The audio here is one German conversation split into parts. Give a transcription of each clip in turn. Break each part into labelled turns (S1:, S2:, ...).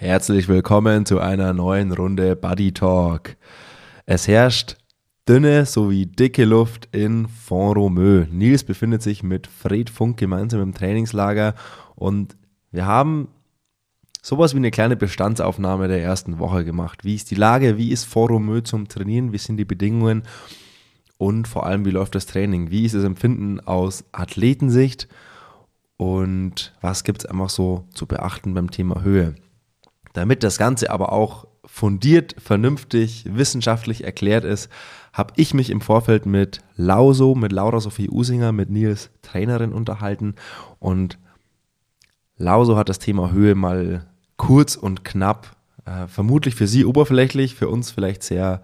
S1: Herzlich willkommen zu einer neuen Runde Buddy Talk. Es herrscht dünne sowie dicke Luft in Font-Romeu. Nils befindet sich mit Fred Funk gemeinsam im Trainingslager und wir haben sowas wie eine kleine Bestandsaufnahme der ersten Woche gemacht. Wie ist die Lage? Wie ist Font-Romeu zum Trainieren? Wie sind die Bedingungen? Und vor allem, wie läuft das Training? Wie ist das Empfinden aus Athletensicht? Und was gibt es einfach so zu beachten beim Thema Höhe? Damit das Ganze aber auch fundiert, vernünftig, wissenschaftlich erklärt ist, habe ich mich im Vorfeld mit Lauso, mit Laura Sophie Usinger, mit Nils Trainerin unterhalten. Und Lauso hat das Thema Höhe mal kurz und knapp, äh, vermutlich für sie oberflächlich, für uns vielleicht sehr,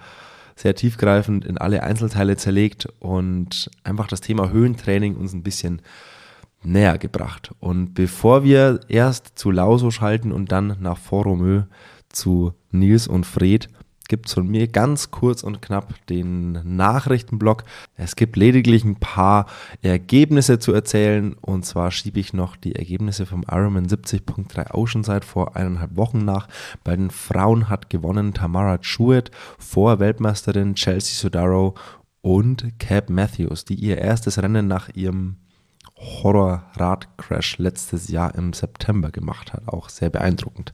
S1: sehr tiefgreifend in alle Einzelteile zerlegt und einfach das Thema Höhentraining uns ein bisschen näher gebracht. Und bevor wir erst zu Lauso schalten und dann nach Foromö zu Nils und Fred, gibt es von mir ganz kurz und knapp den Nachrichtenblock. Es gibt lediglich ein paar Ergebnisse zu erzählen und zwar schiebe ich noch die Ergebnisse vom Ironman 70.3 Oceanside vor eineinhalb Wochen nach. Bei den Frauen hat gewonnen Tamara Jewett vor Weltmeisterin Chelsea Sodaro und Cap Matthews, die ihr erstes Rennen nach ihrem Horror-Radcrash letztes Jahr im September gemacht hat. Auch sehr beeindruckend.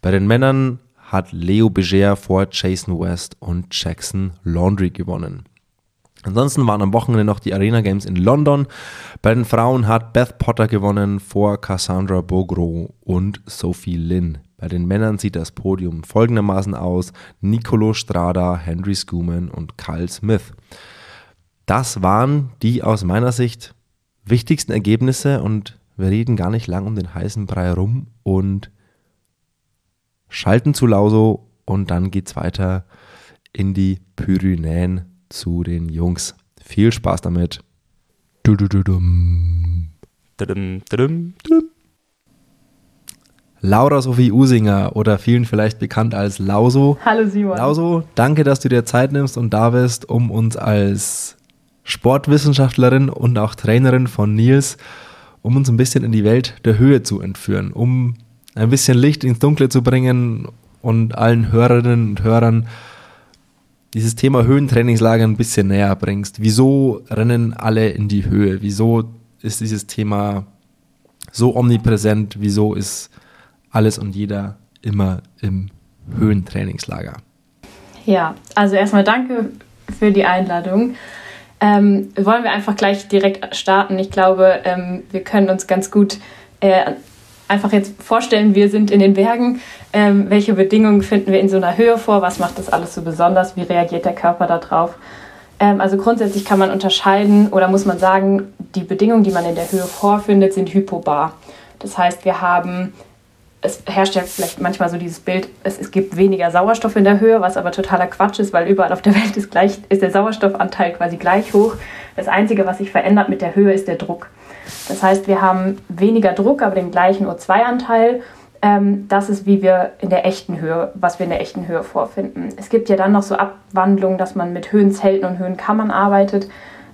S1: Bei den Männern hat Leo Beger vor Jason West und Jackson Laundry gewonnen. Ansonsten waren am Wochenende noch die Arena Games in London. Bei den Frauen hat Beth Potter gewonnen vor Cassandra Bogro und Sophie Lynn. Bei den Männern sieht das Podium folgendermaßen aus: Nicolo Strada, Henry Schumann und Kyle Smith. Das waren die aus meiner Sicht wichtigsten Ergebnisse und wir reden gar nicht lang um den heißen Brei rum und schalten zu Lauso und dann geht's weiter in die Pyrenäen zu den Jungs. Viel Spaß damit. Du, du, du, dum. Dum, dum, dum. Laura Sophie Usinger oder vielen vielleicht bekannt als Lauso.
S2: Hallo Simon.
S1: Lauso, danke, dass du dir Zeit nimmst und da bist, um uns als Sportwissenschaftlerin und auch Trainerin von Nils, um uns ein bisschen in die Welt der Höhe zu entführen, um ein bisschen Licht ins Dunkle zu bringen und allen Hörerinnen und Hörern dieses Thema Höhentrainingslager ein bisschen näher bringst. Wieso rennen alle in die Höhe? Wieso ist dieses Thema so omnipräsent? Wieso ist alles und jeder immer im Höhentrainingslager?
S2: Ja, also erstmal danke für die Einladung. Ähm, wollen wir einfach gleich direkt starten. Ich glaube, ähm, wir können uns ganz gut äh, einfach jetzt vorstellen, wir sind in den Bergen. Ähm, welche Bedingungen finden wir in so einer Höhe vor? Was macht das alles so besonders? Wie reagiert der Körper darauf? Ähm, also grundsätzlich kann man unterscheiden oder muss man sagen, die Bedingungen, die man in der Höhe vorfindet, sind hypobar. Das heißt, wir haben es herrscht ja vielleicht manchmal so dieses Bild, es, es, gibt weniger Sauerstoff in der Höhe, was aber totaler Quatsch ist, weil überall auf der Welt ist, gleich, ist der Sauerstoffanteil quasi gleich hoch. Das Einzige, was sich verändert mit der Höhe, ist der Druck. Das heißt, wir haben weniger Druck, aber den gleichen O2-Anteil. Ähm, das ist, wie wir in der echten Höhe, was wir in der echten Höhe vorfinden. Es gibt ja dann noch so Abwandlungen, dass man mit Höhenzelten und Höhenkammern arbeitet.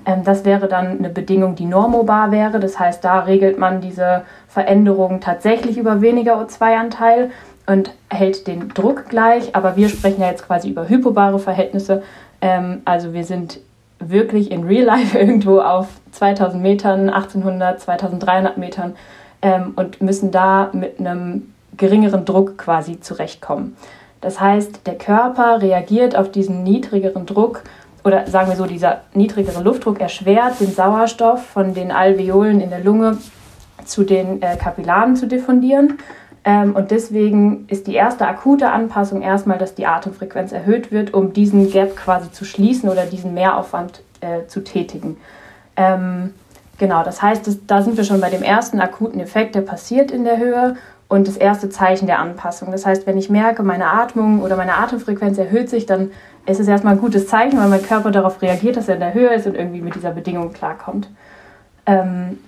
S2: Ähm, das wäre dann eine Bedingung, die normobar wäre. Das heißt, da regelt man diese Veränderung tatsächlich über weniger O2-Anteil und hält den Druck gleich. Aber wir sprechen ja jetzt quasi über hypobare Verhältnisse. Ähm, also wir sind wirklich in Real Life irgendwo auf 2000 Metern, 1800, 2300 Metern ähm, und müssen da mit einem geringeren Druck quasi zurechtkommen. Das heißt, der Körper reagiert auf diesen niedrigeren Druck oder sagen wir so, dieser niedrigere Luftdruck erschwert den Sauerstoff von den Alveolen in der Lunge zu den äh, Kapillaren zu diffundieren. Ähm, und deswegen ist die erste akute Anpassung erstmal, dass die Atemfrequenz erhöht wird, um diesen Gap quasi zu schließen oder diesen Mehraufwand äh, zu tätigen. Ähm, genau, das heißt, das, da sind wir schon bei dem ersten akuten Effekt, der passiert in der Höhe und das erste Zeichen der Anpassung. Das heißt, wenn ich merke, meine Atmung oder meine Atemfrequenz erhöht sich, dann ist es erstmal ein gutes Zeichen, weil mein Körper darauf reagiert, dass er in der Höhe ist und irgendwie mit dieser Bedingung klarkommt. Ähm,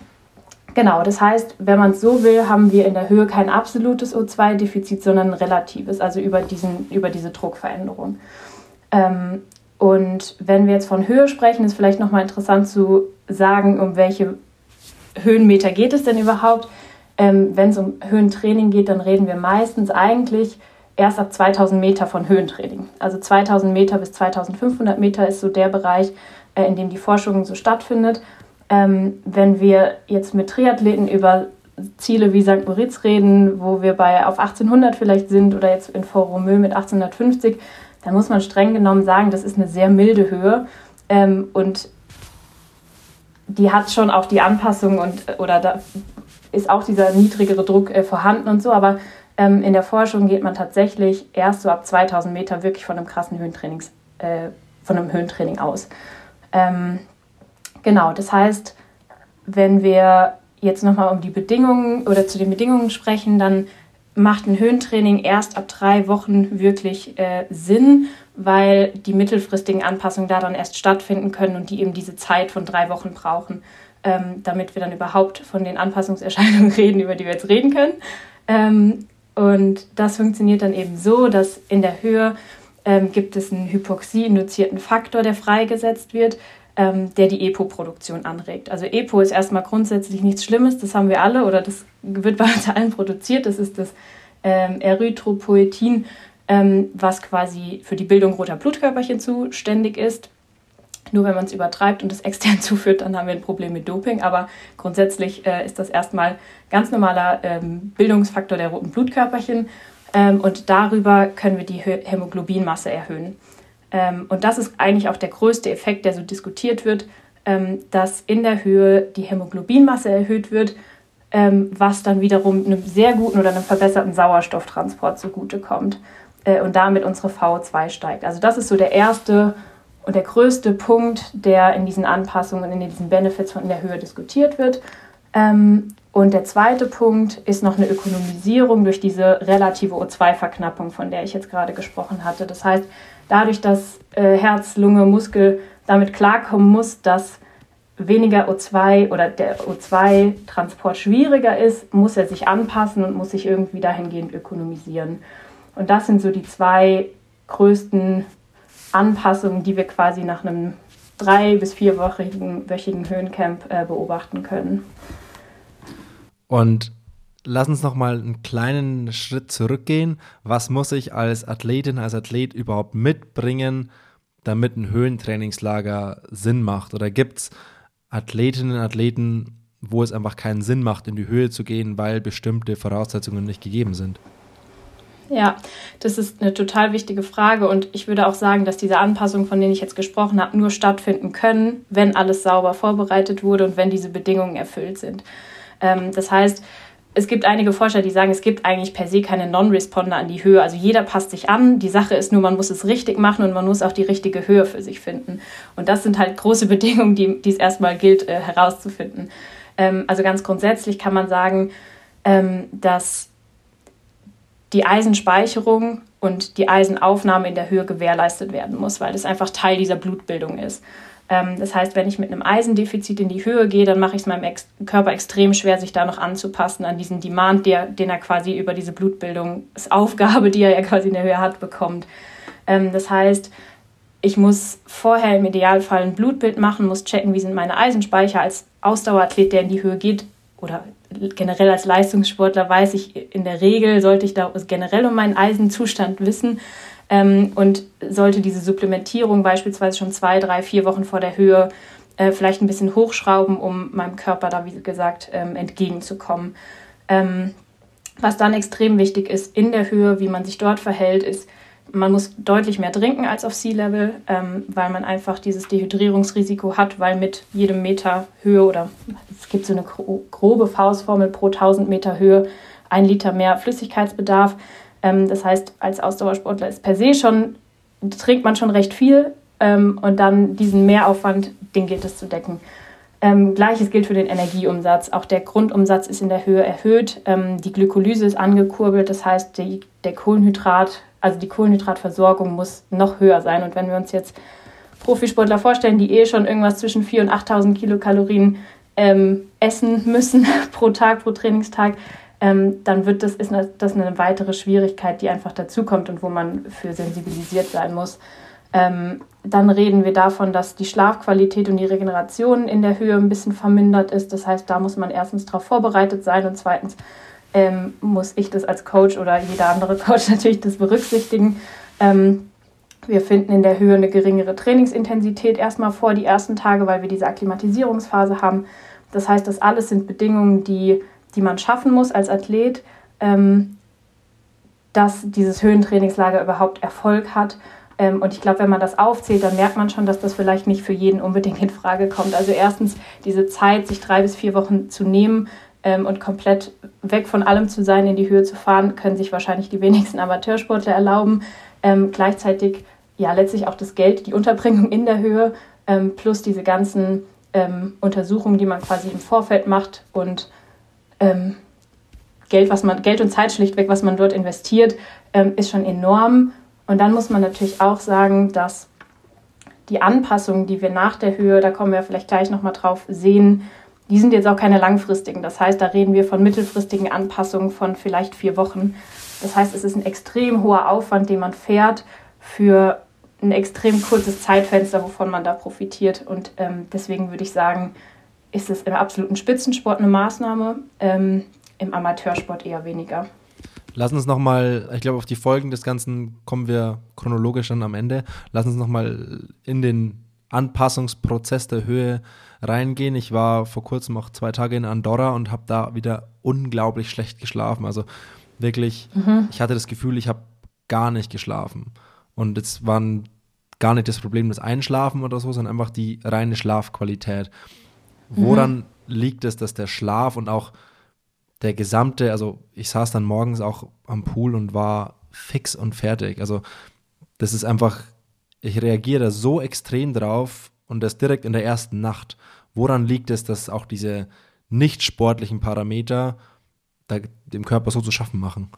S2: genau, das heißt, wenn man es so will, haben wir in der Höhe kein absolutes O2-Defizit, sondern ein relatives, also über, diesen, über diese Druckveränderung. Ähm, und wenn wir jetzt von Höhe sprechen, ist vielleicht nochmal interessant zu sagen, um welche Höhenmeter geht es denn überhaupt. ähm, wenn es um Höhentraining geht, dann reden wir meistens eigentlich erst ab 2000 Meter von Höhentraining. Also 2000 Meter bis 2500 Meter ist so der Bereich, äh, in dem die Forschung so stattfindet. Ähm, wenn wir jetzt mit Triathleten über Ziele wie St. Moritz reden, wo wir bei auf 1800 vielleicht sind oder jetzt in Fort-Romeu mit 1850, dann muss man streng genommen sagen, das ist eine sehr milde Höhe ähm, und die hat schon auch die Anpassung und oder da ist auch dieser niedrigere Druck äh, vorhanden und so, aber ähm, in der Forschung geht man tatsächlich erst so ab 2000 Meter wirklich von einem krassen Höhentrainings, äh, von einem Höhentraining aus. Ähm, genau, das heißt, wenn wir jetzt nochmal um die Bedingungen oder zu den Bedingungen sprechen, dann macht ein Höhentraining erst ab drei Wochen wirklich äh, Sinn, weil die mittelfristigen Anpassungen da dann erst stattfinden können und die eben diese Zeit von drei Wochen brauchen, ähm, damit wir dann überhaupt von den Anpassungserscheinungen reden, über die wir jetzt reden können. Ähm, und das funktioniert dann eben so, dass in der Höhe ähm, gibt es einen hypoxie-induzierten Faktor, der freigesetzt wird, ähm, der die EPO-Produktion anregt. Also EPO ist erstmal grundsätzlich nichts Schlimmes, das haben wir alle oder das wird bei uns allen produziert. Das ist das ähm, Erythropoetin, ähm, was quasi für die Bildung roter Blutkörperchen zuständig ist. Nur wenn man es übertreibt und es extern zuführt, dann haben wir ein Problem mit Doping. Aber grundsätzlich äh, ist das erstmal ganz normaler ähm, Bildungsfaktor der roten Blutkörperchen. Ähm, und darüber können wir die Hämoglobinmasse erhöhen. Ähm, und das ist eigentlich auch der größte Effekt, der so diskutiert wird, ähm, dass in der Höhe die Hämoglobinmasse erhöht wird, ähm, was dann wiederum einem sehr guten oder einem verbesserten Sauerstofftransport zugutekommt äh, und damit unsere VO2 steigt. Also das ist so der erste und der größte Punkt, der in diesen Anpassungen, in diesen Benefits von der Höhe diskutiert wird. Und der zweite Punkt ist noch eine Ökonomisierung durch diese relative O2-Verknappung, von der ich jetzt gerade gesprochen hatte. Das heißt, dadurch, dass äh, Herz, Lunge, Muskel damit klarkommen muss, dass weniger O2 oder der O2-Transport schwieriger ist, muss er sich anpassen und muss sich irgendwie dahingehend ökonomisieren. Und das sind so die zwei größten Anpassungen, die wir quasi nach einem drei- bis vierwöchigen wöchigen Höhencamp äh, beobachten können.
S1: Und lass uns noch mal einen kleinen Schritt zurückgehen. Was muss ich als Athletin, als Athlet überhaupt mitbringen, damit ein Höhentrainingslager Sinn macht? Oder gibt es Athletinnen und Athleten, wo es einfach keinen Sinn macht, in die Höhe zu gehen, weil bestimmte Voraussetzungen nicht gegeben sind?
S2: Ja, das ist eine total wichtige Frage und ich würde auch sagen, dass diese Anpassungen, von denen ich jetzt gesprochen habe, nur stattfinden können, wenn alles sauber vorbereitet wurde und wenn diese Bedingungen erfüllt sind. Ähm, das heißt, es gibt einige Forscher, die sagen, es gibt eigentlich per se keine Non-Responder an die Höhe. Also jeder passt sich an. Die Sache ist nur, man muss es richtig machen und man muss auch die richtige Höhe für sich finden. Und das sind halt große Bedingungen, die, die es erstmal gilt äh, herauszufinden. Ähm, also ganz grundsätzlich kann man sagen, ähm, dass die Eisenspeicherung und die Eisenaufnahme in der Höhe gewährleistet werden muss, weil das einfach Teil dieser Blutbildung ist. Ähm, das heißt, wenn ich mit einem Eisendefizit in die Höhe gehe, dann mache ich es meinem Körper extrem schwer, sich da noch anzupassen an diesen Demand, der, den er quasi über diese Blutbildungsaufgabe, die er ja quasi in der Höhe hat, bekommt. Ähm, das heißt, ich muss vorher im Idealfall ein Blutbild machen, muss checken, wie sind meine Eisenspeicher. Als Ausdauerathlet, der in die Höhe geht oder generell als Leistungssportler weiß ich, in der Regel sollte ich da generell um meinen Eisenzustand wissen ähm, und sollte diese Supplementierung beispielsweise schon zwei, drei, vier Wochen vor der Höhe äh, vielleicht ein bisschen hochschrauben, um meinem Körper da, wie gesagt, ähm, entgegenzukommen. Ähm, was dann extrem wichtig ist in der Höhe, wie man sich dort verhält, ist, man muss deutlich mehr trinken als auf Sea-Level, ähm, weil man einfach dieses Dehydrierungsrisiko hat, weil mit jedem Meter Höhe oder es gibt so eine grobe Faustformel pro 1000 Meter Höhe ein Liter mehr Flüssigkeitsbedarf. Ähm, das heißt, als Ausdauersportler ist per se schon, trinkt man schon recht viel ähm, und dann diesen Mehraufwand, den gilt es zu decken. Ähm, Gleiches gilt für den Energieumsatz. Auch der Grundumsatz ist in der Höhe erhöht. Ähm, die Glykolyse ist angekurbelt. Das heißt, die, der Kohlenhydrat, also die Kohlenhydratversorgung muss noch höher sein. Und wenn wir uns jetzt Profisportler vorstellen, die eh schon irgendwas zwischen 4.000 und 8.000 Kilokalorien ähm, essen müssen pro Tag, pro Trainingstag, ähm, dann wird das, ist das eine weitere Schwierigkeit, die einfach dazukommt und wo man für sensibilisiert sein muss. Ähm, dann reden wir davon, dass die Schlafqualität und die Regeneration in der Höhe ein bisschen vermindert ist. Das heißt, da muss man erstens darauf vorbereitet sein und zweitens ähm, muss ich das als Coach oder jeder andere Coach natürlich das berücksichtigen. Ähm, wir finden in der Höhe eine geringere Trainingsintensität erstmal vor die ersten Tage, weil wir diese Akklimatisierungsphase haben. Das heißt, das alles sind Bedingungen, die, die man schaffen muss als Athlet, ähm, dass dieses Höhentrainingslager überhaupt Erfolg hat. Ähm, und ich glaube, wenn man das aufzählt, dann merkt man schon, dass das vielleicht nicht für jeden unbedingt in Frage kommt. Also erstens diese Zeit, sich drei bis vier Wochen zu nehmen ähm, und komplett weg von allem zu sein, in die Höhe zu fahren, können sich wahrscheinlich die wenigsten Amateursportler erlauben. Ähm, gleichzeitig ja letztlich auch das Geld, die Unterbringung in der Höhe, ähm, plus diese ganzen ähm, Untersuchungen, die man quasi im Vorfeld macht und ähm, Geld, was man, Geld und Zeit schlichtweg, was man dort investiert, ist schon enorm. Und dann muss man natürlich auch sagen, dass die Anpassungen, die wir nach der Höhe, da kommen wir vielleicht gleich nochmal drauf, sehen, die sind jetzt auch keine langfristigen. Das heißt, da reden wir von mittelfristigen Anpassungen von vielleicht vier Wochen. Das heißt, es ist ein extrem hoher Aufwand, den man fährt für ein extrem kurzes Zeitfenster, wovon man da profitiert. Und ähm, deswegen würde ich sagen, ist es im absoluten Spitzensport eine Maßnahme, ähm, im Amateursport eher weniger.
S1: Lass uns nochmal, ich glaube, auf die Folgen des Ganzen kommen wir chronologisch dann am Ende. Lass uns nochmal in den Anpassungsprozess der Höhe reingehen. Ich war vor kurzem auch zwei Tage in Andorra und habe da wieder unglaublich schlecht geschlafen. Also wirklich, mhm. ich hatte das Gefühl, ich habe gar nicht geschlafen. Und es war gar nicht das Problem das Einschlafen oder so, sondern einfach die reine Schlafqualität. Woran mhm. liegt es, dass der Schlaf und auch der gesamte, also ich saß dann morgens auch am Pool und war fix und fertig. Also das ist einfach, ich reagiere da so extrem drauf und das direkt in der ersten Nacht. Woran liegt es, dass auch diese nicht sportlichen Parameter dem Körper so zu schaffen machen?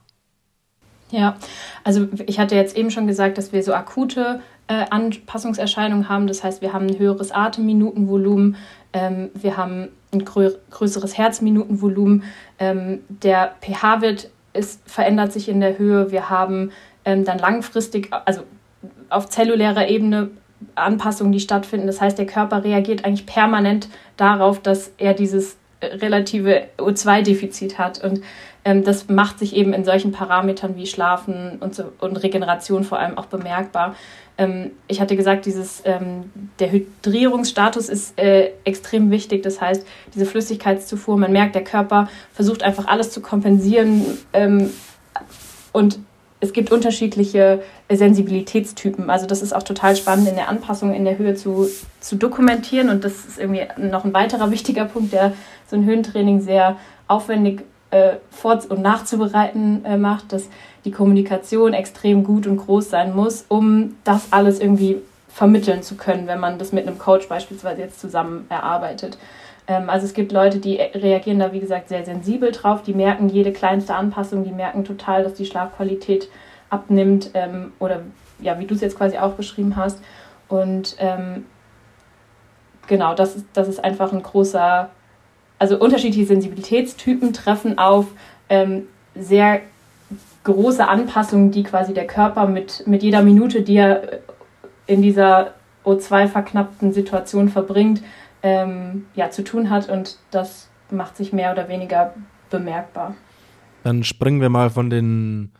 S2: Ja, also ich hatte jetzt eben schon gesagt, dass wir so akute äh, Anpassungserscheinungen haben. Das heißt, wir haben ein höheres Atemminutenvolumen, ähm, wir haben ein grö größeres Herzminutenvolumen. Ähm, der pH-Wert verändert sich in der Höhe. Wir haben ähm, dann langfristig, also auf zellulärer Ebene Anpassungen, die stattfinden. Das heißt, der Körper reagiert eigentlich permanent darauf, dass er dieses relative O2-Defizit hat. Und ähm, das macht sich eben in solchen Parametern wie Schlafen und, so, und Regeneration vor allem auch bemerkbar. Ähm, ich hatte gesagt, dieses, ähm, der Hydrierungsstatus ist äh, extrem wichtig. Das heißt, diese Flüssigkeitszufuhr, man merkt, der Körper versucht einfach alles zu kompensieren ähm, und es gibt unterschiedliche Sensibilitätstypen. Also das ist auch total spannend in der Anpassung in der Höhe zu, zu dokumentieren. Und das ist irgendwie noch ein weiterer wichtiger Punkt, der so ein Höhentraining sehr aufwendig äh, vor- und nachzubereiten äh, macht, dass die Kommunikation extrem gut und groß sein muss, um das alles irgendwie vermitteln zu können, wenn man das mit einem Coach beispielsweise jetzt zusammen erarbeitet. Ähm, also es gibt Leute, die reagieren da, wie gesagt, sehr sensibel drauf, die merken jede kleinste Anpassung, die merken total, dass die Schlafqualität abnimmt ähm, oder ja, wie du es jetzt quasi auch beschrieben hast. Und ähm, genau, das ist, das ist einfach ein großer also unterschiedliche Sensibilitätstypen treffen auf ähm, sehr große Anpassungen, die quasi der Körper mit, mit jeder Minute, die er in dieser O2-verknappten Situation verbringt, ähm, ja, zu tun hat und das macht sich mehr oder weniger bemerkbar.
S1: Dann springen wir mal von den,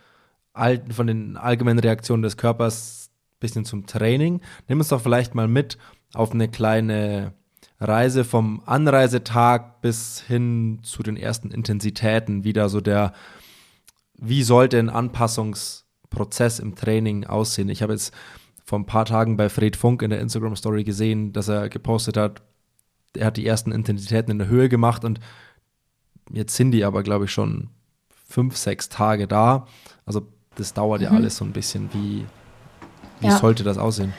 S1: alten, von den allgemeinen Reaktionen des Körpers ein bisschen zum Training. Nimm uns doch vielleicht mal mit auf eine kleine Reise vom Anreisetag bis hin zu den ersten Intensitäten wieder so der, wie sollte ein Anpassungsprozess im Training aussehen? Ich habe jetzt vor ein paar Tagen bei Fred Funk in der Instagram Story gesehen, dass er gepostet hat, er hat die ersten Intensitäten in der Höhe gemacht und jetzt sind die aber, glaube ich, schon fünf, sechs Tage da. Also das dauert mhm. ja alles so ein bisschen. Wie, wie ja. sollte das aussehen?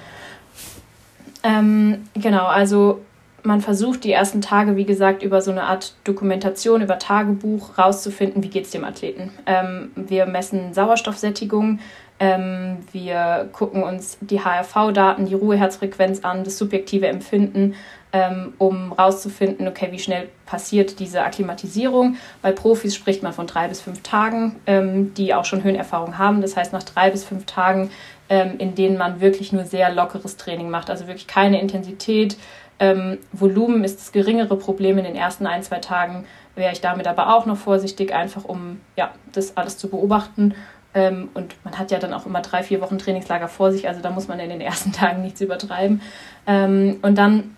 S2: Ähm, genau, also man versucht die ersten Tage, wie gesagt, über so eine Art Dokumentation, über Tagebuch rauszufinden, wie geht es dem Athleten. Ähm, wir messen Sauerstoffsättigung, ähm, wir gucken uns die HRV-Daten, die Ruheherzfrequenz an, das subjektive Empfinden. Ähm, um rauszufinden, okay, wie schnell passiert diese Akklimatisierung. Bei Profis spricht man von drei bis fünf Tagen, ähm, die auch schon Höhenerfahrung haben. Das heißt, nach drei bis fünf Tagen, ähm, in denen man wirklich nur sehr lockeres Training macht, also wirklich keine Intensität. Ähm, Volumen ist das geringere Problem in den ersten ein, zwei Tagen, wäre ich damit aber auch noch vorsichtig, einfach um ja, das alles zu beobachten. Ähm, und man hat ja dann auch immer drei, vier Wochen Trainingslager vor sich, also da muss man in den ersten Tagen nichts übertreiben. Ähm, und dann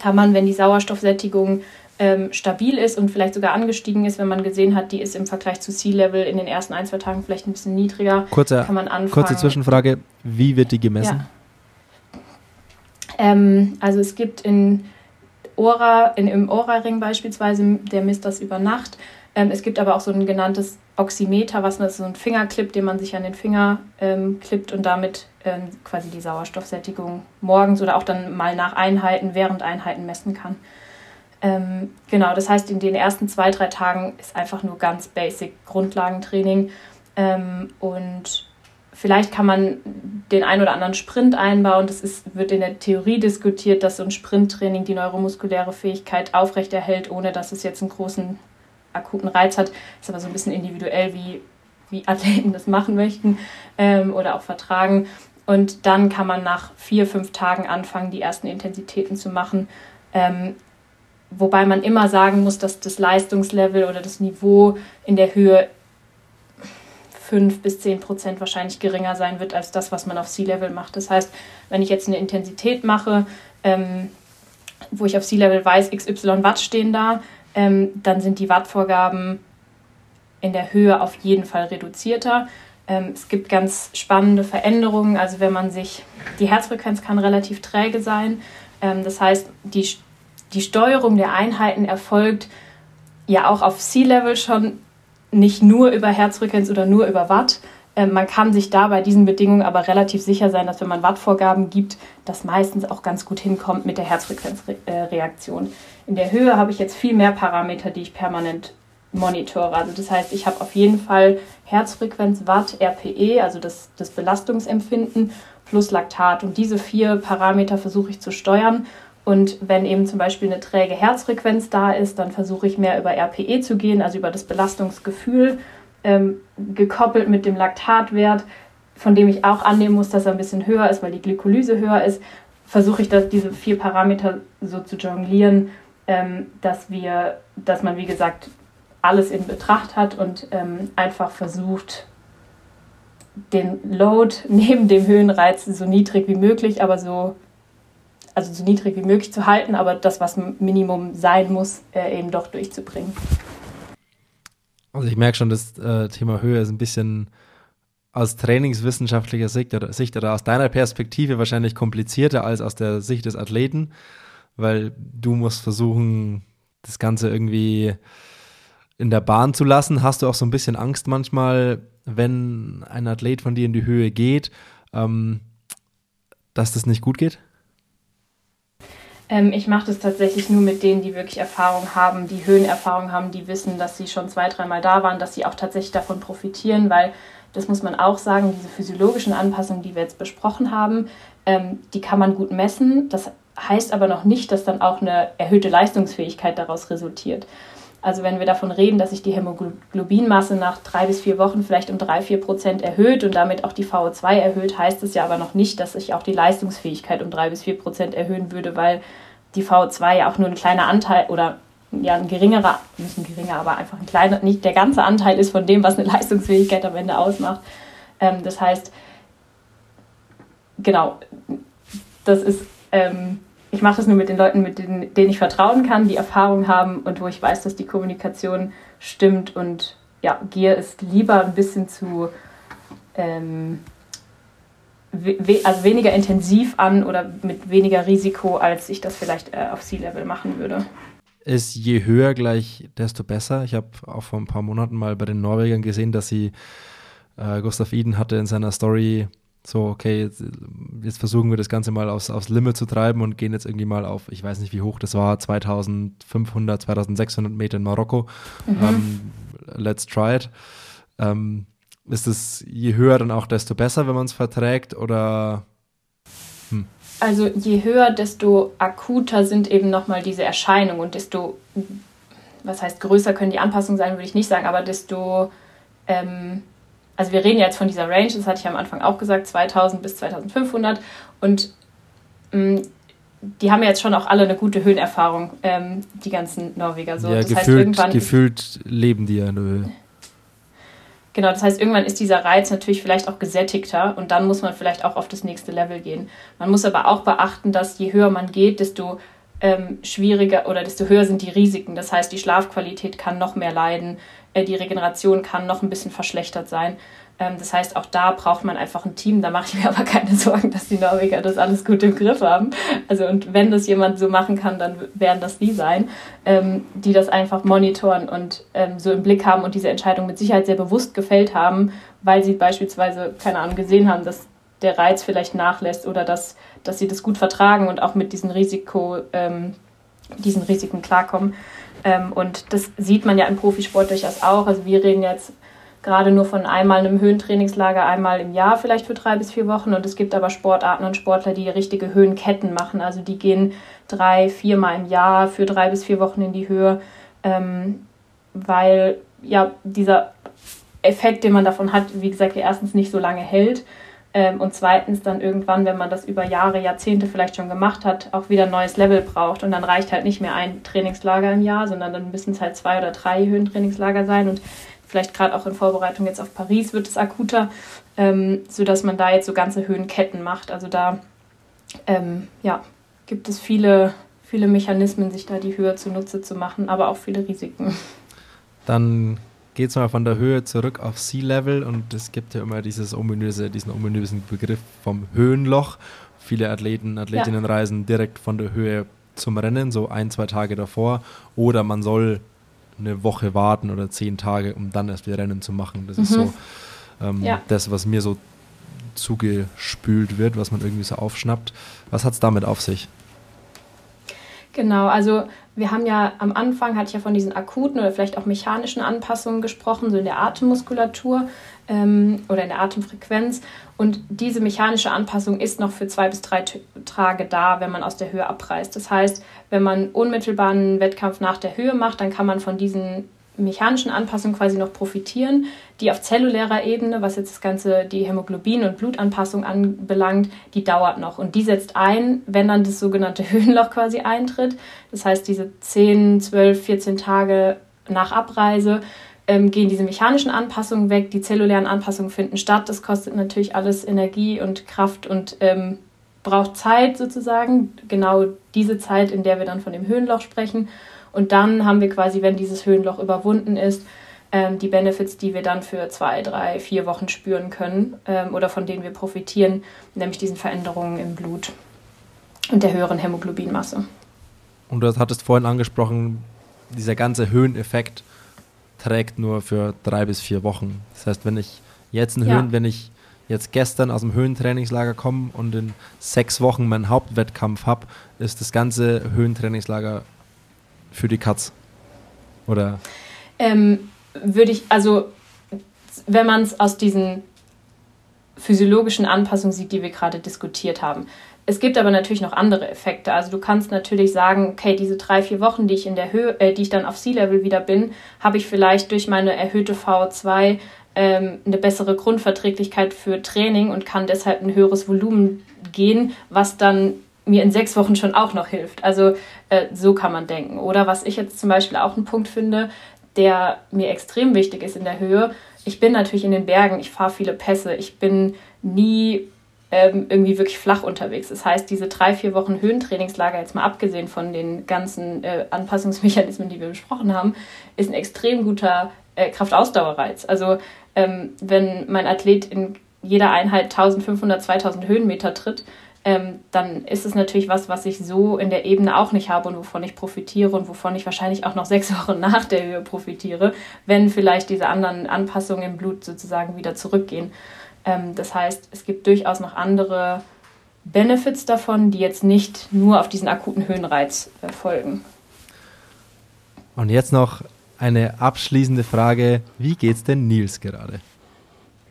S2: kann man, wenn die Sauerstoffsättigung ähm, stabil ist und vielleicht sogar angestiegen ist, wenn man gesehen hat, die ist im Vergleich zu Sea-Level in den ersten ein, zwei Tagen vielleicht ein bisschen niedriger,
S1: kurze,
S2: kann man anfangen.
S1: Kurze Zwischenfrage, wie wird die gemessen?
S2: Ja. Ähm, also es gibt in Ora, in, im Ora-Ring beispielsweise, der misst das über Nacht. Ähm, es gibt aber auch so ein genanntes Oximeter, was ist so ein Fingerclip, den man sich an den Finger ähm, klippt und damit ähm, quasi die Sauerstoffsättigung morgens oder auch dann mal nach Einheiten, während Einheiten messen kann. Ähm, genau, das heißt, in den ersten zwei, drei Tagen ist einfach nur ganz basic Grundlagentraining ähm, und vielleicht kann man den einen oder anderen Sprint einbauen. Das ist, wird in der Theorie diskutiert, dass so ein Sprinttraining die neuromuskuläre Fähigkeit aufrechterhält, ohne dass es jetzt einen großen akuten Reiz hat. Ist aber so ein bisschen individuell, wie, wie Athleten das machen möchten ähm, oder auch vertragen. Und dann kann man nach vier, fünf Tagen anfangen, die ersten Intensitäten zu machen. Ähm, wobei man immer sagen muss, dass das Leistungslevel oder das Niveau in der Höhe fünf bis zehn Prozent wahrscheinlich geringer sein wird als das, was man auf Sea-Level macht. Das heißt, wenn ich jetzt eine Intensität mache, ähm, wo ich auf Sea-Level weiß, XY Watt stehen da, ähm, dann sind die Wattvorgaben in der Höhe auf jeden Fall reduzierter. Ähm, es gibt ganz spannende Veränderungen. Also wenn man sich, die Herzfrequenz kann relativ träge sein. Ähm, das heißt, die, die Steuerung der Einheiten erfolgt ja auch auf Sea-Level schon nicht nur über Herzfrequenz oder nur über Watt. Ähm, man kann sich da bei diesen Bedingungen aber relativ sicher sein, dass wenn man Wattvorgaben gibt, das meistens auch ganz gut hinkommt mit der Herzfrequenzreaktion. In der Höhe habe ich jetzt viel mehr Parameter, die ich permanent monitore. Also das heißt, ich habe auf jeden Fall Herzfrequenz, Watt, RPE, also das, das Belastungsempfinden plus Laktat. Und diese vier Parameter versuche ich zu steuern. Und wenn eben zum Beispiel eine träge Herzfrequenz da ist, dann versuche ich mehr über RPE zu gehen, also über das Belastungsgefühl, ähm, gekoppelt mit dem Laktatwert, von dem ich auch annehmen muss, dass er ein bisschen höher ist, weil die Glykolyse höher ist, versuche ich, dass diese vier Parameter so zu jonglieren, ähm, dass wir, dass man wie gesagt alles in Betracht hat und ähm, einfach versucht, den Load neben dem Höhenreiz so niedrig wie möglich, aber so, also so niedrig wie möglich zu halten, aber das, was Minimum sein muss, äh, eben doch durchzubringen.
S1: Also ich merke schon, das äh, Thema Höhe ist ein bisschen aus trainingswissenschaftlicher Sicht oder, Sicht oder aus deiner Perspektive wahrscheinlich komplizierter als aus der Sicht des Athleten, weil du musst versuchen, das Ganze irgendwie in der Bahn zu lassen? Hast du auch so ein bisschen Angst manchmal, wenn ein Athlet von dir in die Höhe geht, ähm, dass das nicht gut geht?
S2: Ähm, ich mache das tatsächlich nur mit denen, die wirklich Erfahrung haben, die Höhenerfahrung haben, die wissen, dass sie schon zwei, dreimal da waren, dass sie auch tatsächlich davon profitieren, weil das muss man auch sagen, diese physiologischen Anpassungen, die wir jetzt besprochen haben, ähm, die kann man gut messen. Das heißt aber noch nicht, dass dann auch eine erhöhte Leistungsfähigkeit daraus resultiert. Also wenn wir davon reden, dass sich die Hämoglobinmasse nach drei bis vier Wochen vielleicht um drei, vier Prozent erhöht und damit auch die VO2 erhöht, heißt es ja aber noch nicht, dass sich auch die Leistungsfähigkeit um drei bis vier Prozent erhöhen würde, weil die VO2 ja auch nur ein kleiner Anteil oder ja ein geringerer, nicht ein geringer, aber einfach ein kleiner, nicht der ganze Anteil ist von dem, was eine Leistungsfähigkeit am Ende ausmacht. Ähm, das heißt, genau, das ist ähm, ich mache das nur mit den Leuten, mit denen, denen ich vertrauen kann, die Erfahrung haben und wo ich weiß, dass die Kommunikation stimmt. Und ja, gehe es lieber ein bisschen zu, ähm, we also weniger intensiv an oder mit weniger Risiko, als ich das vielleicht äh, auf Sea-Level machen würde.
S1: Ist je höher gleich, desto besser. Ich habe auch vor ein paar Monaten mal bei den Norwegern gesehen, dass sie äh, Gustav Iden hatte in seiner Story so, okay, jetzt, jetzt, versuchen wir das Ganze mal aufs, aufs Limit zu treiben und gehen jetzt irgendwie mal auf, ich weiß nicht, wie hoch das war, 2500, 2600 Meter in Marokko. Mhm. Ähm, let's try it. Ähm, ist es je höher dann auch, desto besser, wenn man es verträgt oder?
S2: Hm. also je höher, desto akuter sind eben nochmal diese Erscheinungen und desto, was heißt größer können die Anpassungen sein, würde ich nicht sagen, aber desto, ähm, also wir reden jetzt von dieser Range, das hatte ich am Anfang auch gesagt, 2000 bis 2500 und ähm, die haben ja jetzt schon auch alle eine gute Höhenerfahrung, ähm, die ganzen Norweger. So.
S1: Ja,
S2: das
S1: gefühlt,
S2: heißt, irgendwann
S1: gefühlt leben die ja in der Höhe.
S2: Genau, das heißt, irgendwann ist dieser Reiz natürlich vielleicht auch gesättigter und dann muss man vielleicht auch auf das nächste Level gehen. Man muss aber auch beachten, dass je höher man geht, desto ähm, schwieriger oder desto höher sind die Risiken. Das heißt, die Schlafqualität kann noch mehr leiden, die Regeneration kann noch ein bisschen verschlechtert sein. Ähm, das heißt, auch da braucht man einfach ein Team. Da mache ich mir aber keine Sorgen, dass die Norweger das alles gut im Griff haben. Also und wenn das jemand so machen kann, dann werden das die sein, ähm, die das einfach monitoren und ähm, so im Blick haben und diese Entscheidung mit Sicherheit sehr bewusst gefällt haben, weil sie beispielsweise, keine Ahnung, gesehen haben, dass der Reiz vielleicht nachlässt oder dass, dass sie das gut vertragen und auch mit diesen Risiko, diesen Risiken klarkommen. Ähm, und das sieht man ja im Profisport durchaus auch. Also wir reden jetzt gerade nur von einmal einem Höhentrainingslager, einmal im Jahr vielleicht für drei bis vier Wochen. Und es gibt aber Sportarten und Sportler, die richtige Höhenketten machen. Also die gehen drei, viermal im Jahr für drei bis vier Wochen in die Höhe, ähm, weil ja dieser Effekt, den man davon hat, wie gesagt, erstens nicht so lange hält. Ähm, und zweitens dann irgendwann, wenn man das über Jahre, Jahrzehnte vielleicht schon gemacht hat, auch wieder ein neues Level braucht. Und dann reicht halt nicht mehr ein Trainingslager im Jahr, sondern dann müssen es halt zwei oder drei Höhentrainingslager sein. Und vielleicht gerade auch in Vorbereitung jetzt auf Paris wird es akuter, ähm, sodass man da jetzt so ganze Höhenketten macht. Also da ähm, ja, gibt es viele, viele Mechanismen, sich da die Höhe zunutze zu machen, aber auch viele Risiken.
S1: Dann geht es mal von der Höhe zurück auf Sea Level und es gibt ja immer dieses ominöse, diesen ominösen Begriff vom Höhenloch. Viele Athleten, Athletinnen ja. reisen direkt von der Höhe zum Rennen, so ein, zwei Tage davor. Oder man soll eine Woche warten oder zehn Tage, um dann erst wieder Rennen zu machen. Das mhm. ist so ähm, ja. das, was mir so zugespült wird, was man irgendwie so aufschnappt. Was hat es damit auf sich?
S2: Genau, also wir haben ja am Anfang, hatte ich ja von diesen akuten oder vielleicht auch mechanischen Anpassungen gesprochen, so in der Atemmuskulatur ähm, oder in der Atemfrequenz. Und diese mechanische Anpassung ist noch für zwei bis drei Tage da, wenn man aus der Höhe abreißt. Das heißt, wenn man unmittelbar einen Wettkampf nach der Höhe macht, dann kann man von diesen mechanischen Anpassungen quasi noch profitieren, die auf zellulärer Ebene, was jetzt das Ganze die Hämoglobin- und Blutanpassung anbelangt, die dauert noch. Und die setzt ein, wenn dann das sogenannte Höhenloch quasi eintritt. Das heißt, diese 10, 12, 14 Tage nach Abreise ähm, gehen diese mechanischen Anpassungen weg, die zellulären Anpassungen finden statt. Das kostet natürlich alles Energie und Kraft und ähm, braucht Zeit sozusagen. Genau diese Zeit, in der wir dann von dem Höhenloch sprechen. Und dann haben wir quasi, wenn dieses Höhenloch überwunden ist, ähm, die Benefits, die wir dann für zwei, drei, vier Wochen spüren können ähm, oder von denen wir profitieren, nämlich diesen Veränderungen im Blut und der höheren Hämoglobinmasse.
S1: Und du hattest vorhin angesprochen, dieser ganze Höheneffekt trägt nur für drei bis vier Wochen. Das heißt, wenn ich jetzt einen ja. Höhen, wenn ich jetzt gestern aus dem Höhentrainingslager komme und in sechs Wochen meinen Hauptwettkampf habe, ist das ganze Höhentrainingslager für die Katz. Oder?
S2: Ähm, würde ich, also wenn man es aus diesen physiologischen Anpassungen sieht, die wir gerade diskutiert haben, es gibt aber natürlich noch andere Effekte. Also du kannst natürlich sagen, okay, diese drei, vier Wochen, die ich in der Höhe, äh, die ich dann auf Sea-Level wieder bin, habe ich vielleicht durch meine erhöhte VO2 ähm, eine bessere Grundverträglichkeit für Training und kann deshalb ein höheres Volumen gehen, was dann mir in sechs Wochen schon auch noch hilft. Also äh, so kann man denken. Oder was ich jetzt zum Beispiel auch einen Punkt finde, der mir extrem wichtig ist in der Höhe. Ich bin natürlich in den Bergen, ich fahre viele Pässe, ich bin nie ähm, irgendwie wirklich flach unterwegs. Das heißt, diese drei, vier Wochen Höhentrainingslager, jetzt mal abgesehen von den ganzen äh, Anpassungsmechanismen, die wir besprochen haben, ist ein extrem guter äh, Kraftausdauerreiz. Also ähm, wenn mein Athlet in jeder Einheit 1500, 2000 Höhenmeter tritt, ähm, dann ist es natürlich was, was ich so in der Ebene auch nicht habe und wovon ich profitiere und wovon ich wahrscheinlich auch noch sechs Wochen nach der Höhe profitiere, wenn vielleicht diese anderen Anpassungen im Blut sozusagen wieder zurückgehen. Ähm, das heißt, es gibt durchaus noch andere Benefits davon, die jetzt nicht nur auf diesen akuten Höhenreiz äh, folgen.
S1: Und jetzt noch eine abschließende Frage. Wie geht's denn Nils gerade?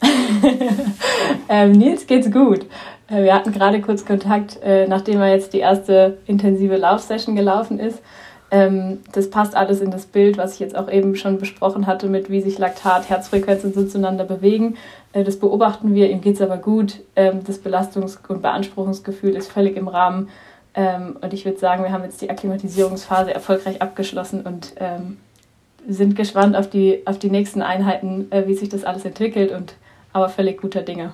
S2: ähm, Nils geht's gut. Äh, wir hatten gerade kurz Kontakt, äh, nachdem er jetzt die erste intensive Laufsession gelaufen ist. Ähm, das passt alles in das Bild, was ich jetzt auch eben schon besprochen hatte, mit wie sich Laktat, Herzfrequenz und so zueinander bewegen. Äh, das beobachten wir, ihm geht es aber gut. Ähm, das Belastungs- und Beanspruchungsgefühl ist völlig im Rahmen. Ähm, und ich würde sagen, wir haben jetzt die Akklimatisierungsphase erfolgreich abgeschlossen und ähm, sind gespannt auf die, auf die nächsten Einheiten, äh, wie sich das alles entwickelt und aber völlig guter Dinge.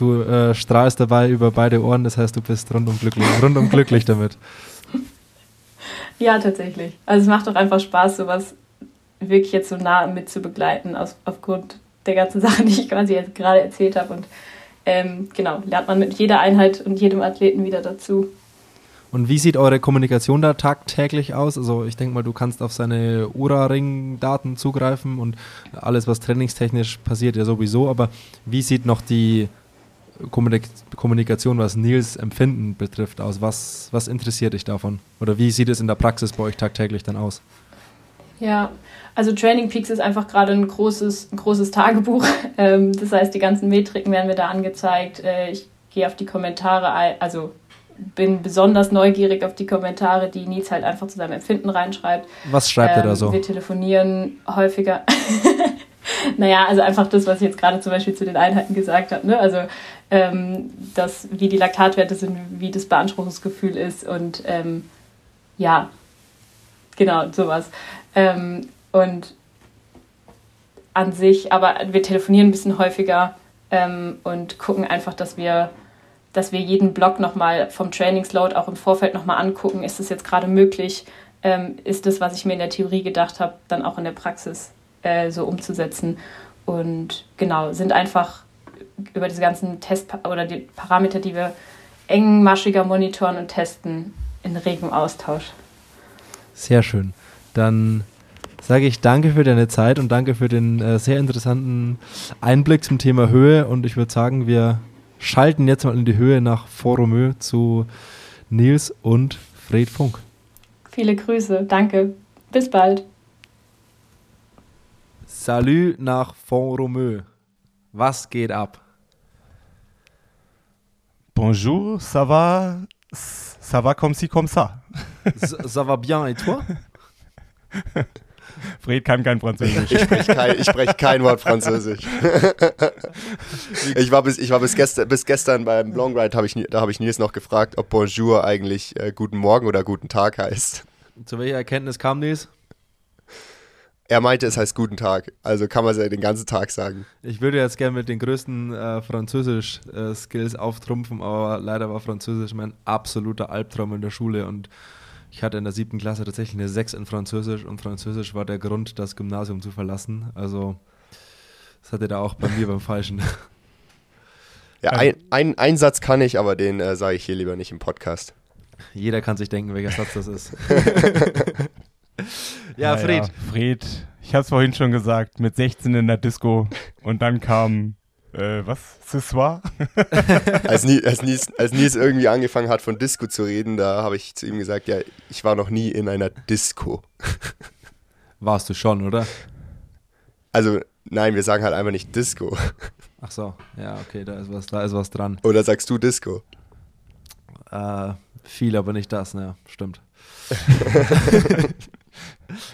S1: Du äh, strahlst dabei über beide Ohren, das heißt, du bist rundum glücklich, rundum glücklich damit.
S2: Ja, tatsächlich. Also es macht doch einfach Spaß, sowas wirklich jetzt so nah mit zu begleiten, aus, aufgrund der ganzen Sachen, die ich quasi jetzt gerade erzählt habe. Und ähm, genau, lernt man mit jeder Einheit und jedem Athleten wieder dazu.
S1: Und wie sieht eure Kommunikation da tagtäglich aus? Also ich denke mal, du kannst auf seine Ura-Ring-Daten zugreifen und alles, was trainingstechnisch passiert, ja sowieso. Aber wie sieht noch die Kommunik Kommunikation, was Nils Empfinden betrifft, aus? Was, was interessiert dich davon? Oder wie sieht es in der Praxis bei euch tagtäglich dann aus?
S2: Ja, also Training Peaks ist einfach gerade ein großes, ein großes Tagebuch. Ähm, das heißt, die ganzen Metriken werden mir da angezeigt. Äh, ich gehe auf die Kommentare also bin besonders neugierig auf die Kommentare, die Nils halt einfach zu seinem Empfinden reinschreibt.
S1: Was schreibt ähm, er da so?
S2: Wir telefonieren häufiger. naja, also einfach das, was ich jetzt gerade zum Beispiel zu den Einheiten gesagt habe. Ne? Also, ähm, das, wie die Laktatwerte sind, wie das Beanspruchungsgefühl ist und ähm, ja, genau, sowas. Ähm, und an sich, aber wir telefonieren ein bisschen häufiger ähm, und gucken einfach, dass wir, dass wir jeden Block nochmal vom Trainingsload auch im Vorfeld nochmal angucken. Ist das jetzt gerade möglich? Ähm, ist das, was ich mir in der Theorie gedacht habe, dann auch in der Praxis äh, so umzusetzen? Und genau, sind einfach über diese ganzen Test- oder die Parameter, die wir engmaschiger monitoren und testen, in regem Austausch.
S1: Sehr schön. Dann sage ich danke für deine Zeit und danke für den äh, sehr interessanten Einblick zum Thema Höhe. Und ich würde sagen, wir schalten jetzt mal in die Höhe nach Foromö zu Nils und Fred Funk.
S2: Viele Grüße, danke. Bis bald.
S1: Salut nach Font-Romeu. Was geht ab?
S3: Bonjour, ça va? Ça va comme si comme ça.
S1: ça va bien et toi?
S3: Fred kann kein Französisch.
S4: Ich spreche kein, sprech kein Wort Französisch. ich war bis, ich war bis, gestern, bis gestern beim Long Ride, hab ich, da habe ich Nils noch gefragt, ob Bonjour eigentlich äh, Guten Morgen oder Guten Tag heißt.
S1: Zu welcher Erkenntnis kam Nils?
S4: Er meinte, es heißt Guten Tag. Also kann man es ja den ganzen Tag sagen.
S1: Ich würde jetzt gerne mit den größten äh, Französisch-Skills äh, auftrumpfen, aber leider war Französisch mein absoluter Albtraum in der Schule und ich hatte in der siebten Klasse tatsächlich eine 6 in Französisch und Französisch war der Grund, das Gymnasium zu verlassen. Also das hatte da auch bei mir beim Falschen.
S4: Ja, ein, ein, ein Satz kann ich, aber den äh, sage ich hier lieber nicht im Podcast.
S1: Jeder kann sich denken, welcher Satz das ist. ja,
S3: naja,
S1: Fred.
S3: Fred, ich habe es vorhin schon gesagt, mit 16 in der Disco und dann kam äh, was? Ce soir?
S4: als, Nie, als, Nies, als Nies irgendwie angefangen hat, von Disco zu reden, da habe ich zu ihm gesagt, ja, ich war noch nie in einer Disco.
S1: Warst du schon, oder?
S4: Also, nein, wir sagen halt einfach nicht Disco.
S1: Ach so, ja, okay, da ist was, da ist was dran.
S4: Oder sagst du Disco?
S1: Äh, viel, aber nicht das, ne, stimmt.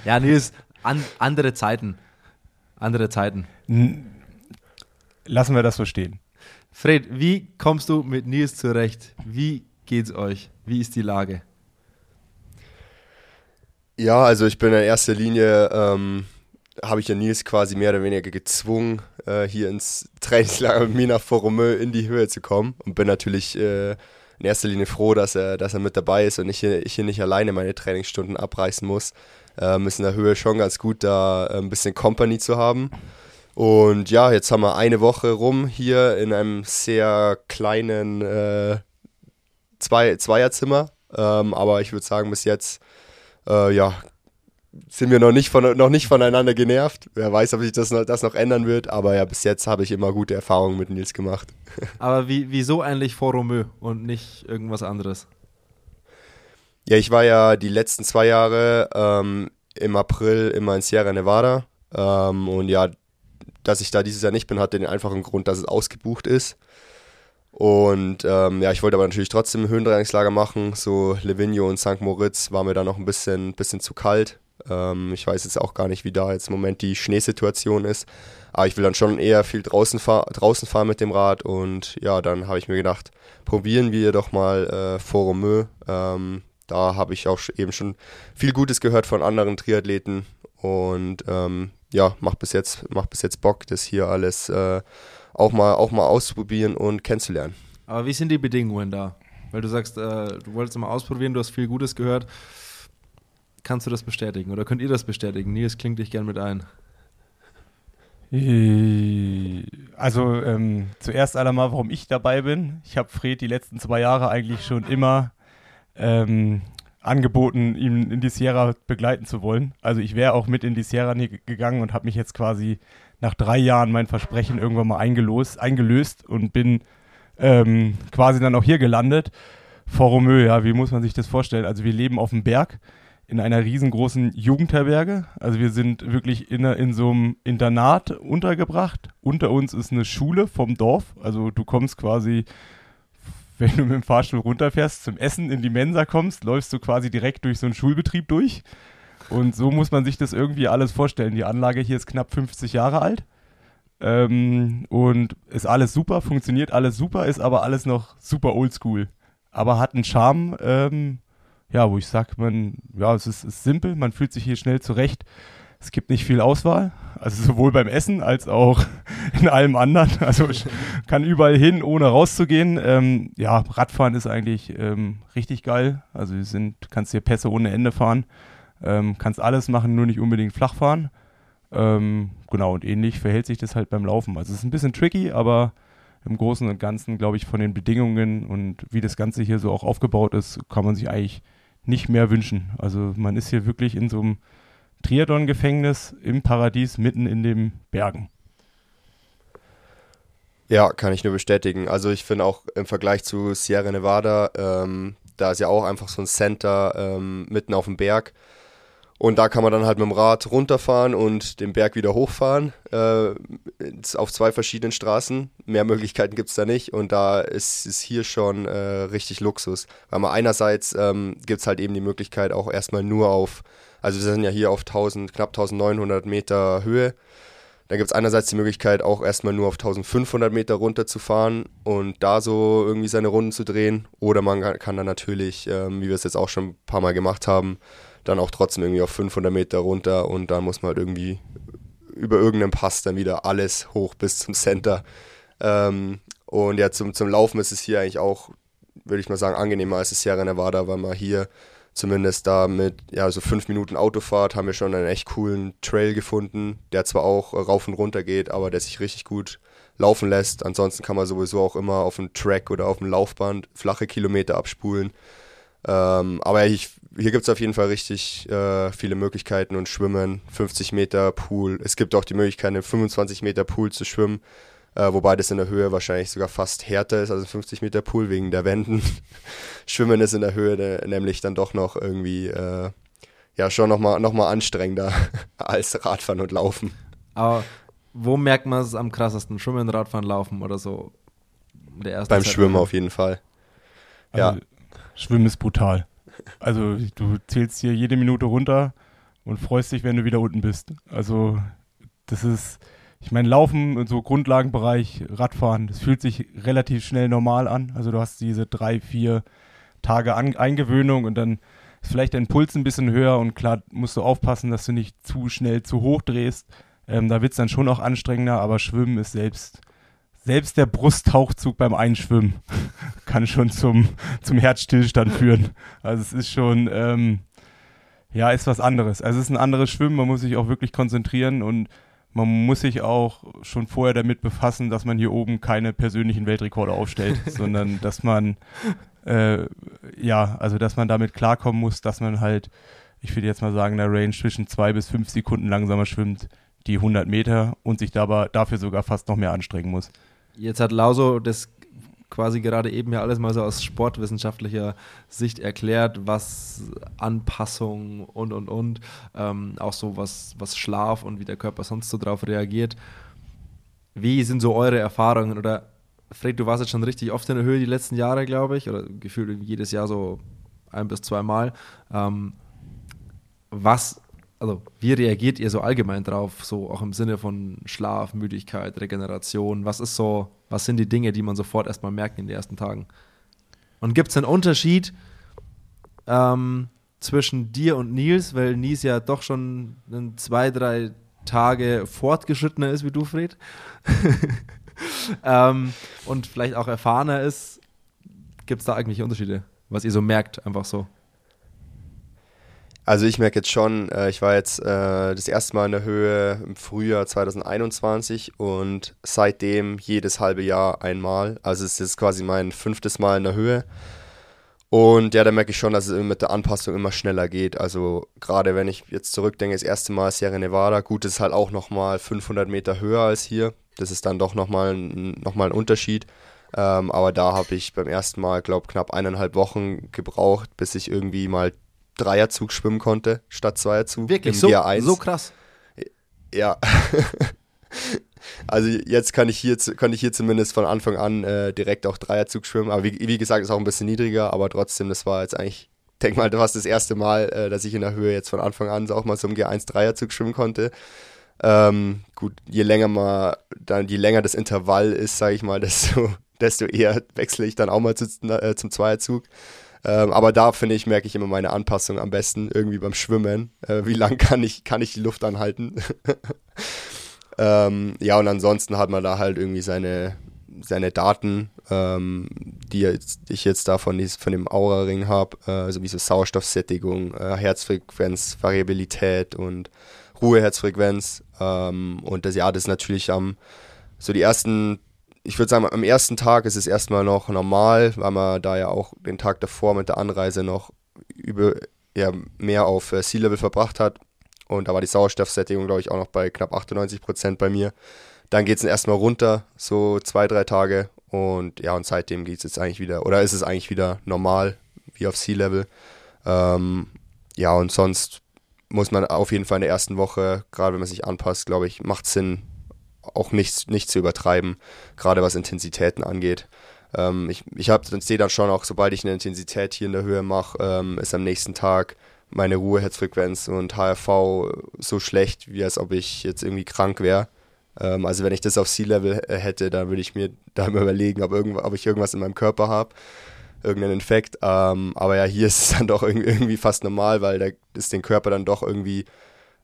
S1: Ja, Nils, an, andere Zeiten. Andere Zeiten.
S3: Lassen wir das so stehen.
S1: Fred, wie kommst du mit Nils zurecht? Wie geht's euch? Wie ist die Lage?
S4: Ja, also ich bin in erster Linie, ähm, habe ich ja Nils quasi mehr oder weniger gezwungen, äh, hier ins Trainingslager mit mir nach Foromö in die Höhe zu kommen und bin natürlich äh, in erster Linie froh, dass er, dass er mit dabei ist und ich hier, ich hier nicht alleine meine Trainingsstunden abreißen muss. Ähm, ist in der Höhe schon ganz gut, da äh, ein bisschen Company zu haben. Und ja, jetzt haben wir eine Woche rum hier in einem sehr kleinen äh, Zwei Zweierzimmer. Ähm, aber ich würde sagen, bis jetzt äh, ja, sind wir noch nicht, von, noch nicht voneinander genervt. Wer weiß, ob sich das noch, das noch ändern wird. Aber ja, bis jetzt habe ich immer gute Erfahrungen mit Nils gemacht.
S1: Aber wie, wieso eigentlich Foromö und nicht irgendwas anderes?
S4: Ja, ich war ja die letzten zwei Jahre ähm, im April immer in Sierra Nevada. Ähm, und ja, dass ich da dieses Jahr nicht bin, hatte den einfachen Grund, dass es ausgebucht ist. Und ähm, ja, ich wollte aber natürlich trotzdem Höhentrainingslager machen. So Livigno und St. Moritz war mir da noch ein bisschen, bisschen zu kalt. Ähm, ich weiß jetzt auch gar nicht, wie da jetzt im Moment die Schneesituation ist. Aber ich will dann schon eher viel draußen, fahr draußen fahren mit dem Rad. Und ja, dann habe ich mir gedacht, probieren wir doch mal äh, Foromö. Ähm, da habe ich auch eben schon viel Gutes gehört von anderen Triathleten. Und ähm, ja, macht bis jetzt, macht bis jetzt Bock, das hier alles äh, auch mal, auch mal auszuprobieren und kennenzulernen.
S1: Aber wie sind die Bedingungen da? Weil du sagst, äh, du wolltest mal ausprobieren, du hast viel Gutes gehört. Kannst du das bestätigen oder könnt ihr das bestätigen? Nils klingt dich gern mit ein.
S3: Äh, also ähm, zuerst einmal, warum ich dabei bin. Ich habe Fred die letzten zwei Jahre eigentlich schon immer ähm, angeboten, ihn in die Sierra begleiten zu wollen. Also ich wäre auch mit in die Sierra gegangen und habe mich jetzt quasi nach drei Jahren mein Versprechen irgendwann mal eingelöst, eingelöst und bin ähm, quasi dann auch hier gelandet. Vor Romeu, ja, wie muss man sich das vorstellen? Also wir leben auf dem Berg in einer riesengroßen Jugendherberge. Also wir sind wirklich in, in so einem Internat untergebracht. Unter uns ist eine Schule vom Dorf. Also du kommst quasi, wenn du mit dem Fahrstuhl runterfährst, zum Essen in die Mensa kommst, läufst du quasi direkt durch so einen Schulbetrieb durch. Und so muss man sich das irgendwie alles vorstellen. Die Anlage hier ist knapp 50 Jahre alt. Ähm, und ist alles super, funktioniert alles super, ist aber alles noch super oldschool. Aber hat einen Charme, ähm, ja, wo ich sage, man, ja, es ist, ist, simpel, man fühlt sich hier schnell zurecht. Es gibt nicht viel Auswahl, also sowohl beim Essen als auch in allem anderen. Also ich kann überall hin, ohne rauszugehen. Ähm, ja, Radfahren ist eigentlich ähm, richtig geil. Also du sind, kannst hier Pässe ohne Ende fahren. Ähm, kannst alles machen, nur nicht unbedingt flach fahren. Ähm, genau, und ähnlich verhält sich das halt beim Laufen. Also es ist ein bisschen tricky, aber im Großen und Ganzen, glaube ich, von den Bedingungen und wie das Ganze hier so auch aufgebaut ist, kann man sich eigentlich nicht mehr wünschen. Also man ist hier wirklich in so einem Triathlon-Gefängnis im Paradies mitten in den Bergen.
S4: Ja, kann ich nur bestätigen. Also ich finde auch im Vergleich zu Sierra Nevada, ähm, da ist ja auch einfach so ein Center ähm, mitten auf dem Berg. Und da kann man dann halt mit dem Rad runterfahren und den Berg wieder hochfahren äh, auf zwei verschiedenen Straßen. Mehr Möglichkeiten gibt es da nicht und da ist es hier schon äh, richtig Luxus. Weil man einerseits ähm, gibt es halt eben die Möglichkeit auch erstmal nur auf, also wir sind ja hier auf 1000, knapp 1900 Meter Höhe. Da gibt es einerseits die Möglichkeit auch erstmal nur auf 1500 Meter runterzufahren und da so irgendwie seine Runden zu drehen. Oder man kann dann natürlich, ähm, wie wir es jetzt auch schon ein paar Mal gemacht haben, dann auch trotzdem irgendwie auf 500 Meter runter und dann muss man halt irgendwie über irgendeinen Pass dann wieder alles hoch bis zum Center. Ähm, und ja, zum, zum Laufen ist es hier eigentlich auch, würde ich mal sagen, angenehmer als das Sierra Nevada, weil man hier zumindest da mit ja, so fünf Minuten Autofahrt haben wir schon einen echt coolen Trail gefunden, der zwar auch rauf und runter geht, aber der sich richtig gut laufen lässt. Ansonsten kann man sowieso auch immer auf dem Track oder auf dem Laufband flache Kilometer abspulen. Ähm, aber ich, hier gibt es auf jeden Fall richtig äh, viele Möglichkeiten und Schwimmen, 50 Meter Pool. Es gibt auch die Möglichkeit, einen 25 Meter Pool zu schwimmen, äh, wobei das in der Höhe wahrscheinlich sogar fast härter ist als ein 50 Meter Pool wegen der Wänden. Schwimmen ist in der Höhe ne, nämlich dann doch noch irgendwie, äh, ja, schon nochmal noch mal anstrengender als Radfahren und Laufen.
S1: Aber wo merkt man es am krassesten? Schwimmen, Radfahren, Laufen oder so?
S4: Beim Zeit Schwimmen auf jeden Fall.
S3: Also, ja. Schwimmen ist brutal. Also du zählst hier jede Minute runter und freust dich, wenn du wieder unten bist. Also das ist, ich meine, Laufen so Grundlagenbereich, Radfahren, das fühlt sich relativ schnell normal an. Also du hast diese drei, vier Tage an Eingewöhnung und dann ist vielleicht dein Puls ein bisschen höher und klar musst du aufpassen, dass du nicht zu schnell zu hoch drehst. Ähm, da wird es dann schon auch anstrengender, aber Schwimmen ist selbst selbst der Brusttauchzug beim Einschwimmen kann schon zum, zum Herzstillstand führen. Also es ist schon, ähm, ja, ist was anderes. Also es ist ein anderes Schwimmen, man muss sich auch wirklich konzentrieren und man muss sich auch schon vorher damit befassen, dass man hier oben keine persönlichen Weltrekorde aufstellt, sondern dass man, äh, ja, also dass man damit klarkommen muss, dass man halt, ich würde jetzt mal sagen, in der Range zwischen zwei bis fünf Sekunden langsamer schwimmt, die 100 Meter und sich dabei, dafür sogar fast noch mehr anstrengen muss.
S1: Jetzt hat Lauso das quasi gerade eben ja alles mal so aus sportwissenschaftlicher Sicht erklärt, was Anpassung und und und, ähm, auch so was, was Schlaf und wie der Körper sonst so drauf reagiert. wie sind so eure Erfahrungen? Oder Fred, du warst jetzt schon richtig oft in der Höhe die letzten Jahre, glaube ich, oder gefühlt jedes Jahr so ein bis zweimal. Ähm, was, also wie reagiert ihr so allgemein drauf, so auch im Sinne von Schlaf, Müdigkeit, Regeneration? Was ist so, was sind die Dinge, die man sofort erstmal merkt in den ersten Tagen? Und gibt es einen Unterschied ähm, zwischen dir und Nils, weil Nils ja doch schon zwei, drei Tage fortgeschrittener ist wie du, Fred? ähm, und vielleicht auch erfahrener ist, gibt es da eigentlich Unterschiede, was ihr so merkt, einfach so?
S4: Also ich merke jetzt schon, äh, ich war jetzt äh, das erste Mal in der Höhe im Frühjahr 2021 und seitdem jedes halbe Jahr einmal. Also es ist quasi mein fünftes Mal in der Höhe. Und ja, da merke ich schon, dass es mit der Anpassung immer schneller geht. Also gerade wenn ich jetzt zurückdenke, das erste Mal Sierra Nevada, gut, das ist halt auch nochmal 500 Meter höher als hier. Das ist dann doch nochmal noch mal ein Unterschied. Ähm, aber da habe ich beim ersten Mal, glaube knapp eineinhalb Wochen gebraucht, bis ich irgendwie mal Dreierzug schwimmen konnte, statt Zweierzug.
S1: Wirklich, so, so krass.
S4: Ja. also jetzt kann ich hier, kann ich hier zumindest von Anfang an äh, direkt auch Dreierzug schwimmen. Aber wie, wie, gesagt, ist auch ein bisschen niedriger, aber trotzdem, das war jetzt eigentlich, denk mal, du hast das erste Mal, äh, dass ich in der Höhe jetzt von Anfang an so auch mal so im G1 Dreierzug schwimmen konnte. Ähm, gut, je länger mal, dann je länger das Intervall ist, sage ich mal, desto, desto eher wechsle ich dann auch mal zu, äh, zum Zweierzug. Ähm, aber da finde ich, merke ich immer meine Anpassung am besten irgendwie beim Schwimmen. Äh, wie lang kann ich, kann ich die Luft anhalten? ähm, ja, und ansonsten hat man da halt irgendwie seine, seine Daten, ähm, die jetzt, ich jetzt da von, von dem Aura-Ring habe, äh, also wie so Sauerstoffsättigung, äh, Herzfrequenz, Variabilität und Ruheherzfrequenz. Ähm, und das ja, das ist natürlich am so die ersten ich würde sagen, am ersten Tag ist es erstmal noch normal, weil man da ja auch den Tag davor mit der Anreise noch über, ja, mehr auf äh, Sea-Level verbracht hat. Und da war die Sauerstoffsättigung, glaube ich, auch noch bei knapp 98 Prozent bei mir. Dann geht es erstmal runter, so zwei, drei Tage. Und ja, und seitdem geht es jetzt eigentlich wieder, oder ist es eigentlich wieder normal, wie auf Sea-Level. Ähm, ja, und sonst muss man auf jeden Fall in der ersten Woche, gerade wenn man sich anpasst, glaube ich, macht Sinn, auch nicht, nicht zu übertreiben, gerade was Intensitäten angeht. Ähm, ich ich sehe dann schon auch, sobald ich eine Intensität hier in der Höhe mache, ähm, ist am nächsten Tag meine Ruheherzfrequenz und HRV so schlecht, wie als ob ich jetzt irgendwie krank wäre. Ähm, also wenn ich das auf Sea-Level äh, hätte, dann würde ich mir da mal überlegen, ob, irgend, ob ich irgendwas in meinem Körper habe, irgendeinen Infekt. Ähm, aber ja, hier ist es dann doch irgendwie fast normal, weil da ist den Körper dann doch irgendwie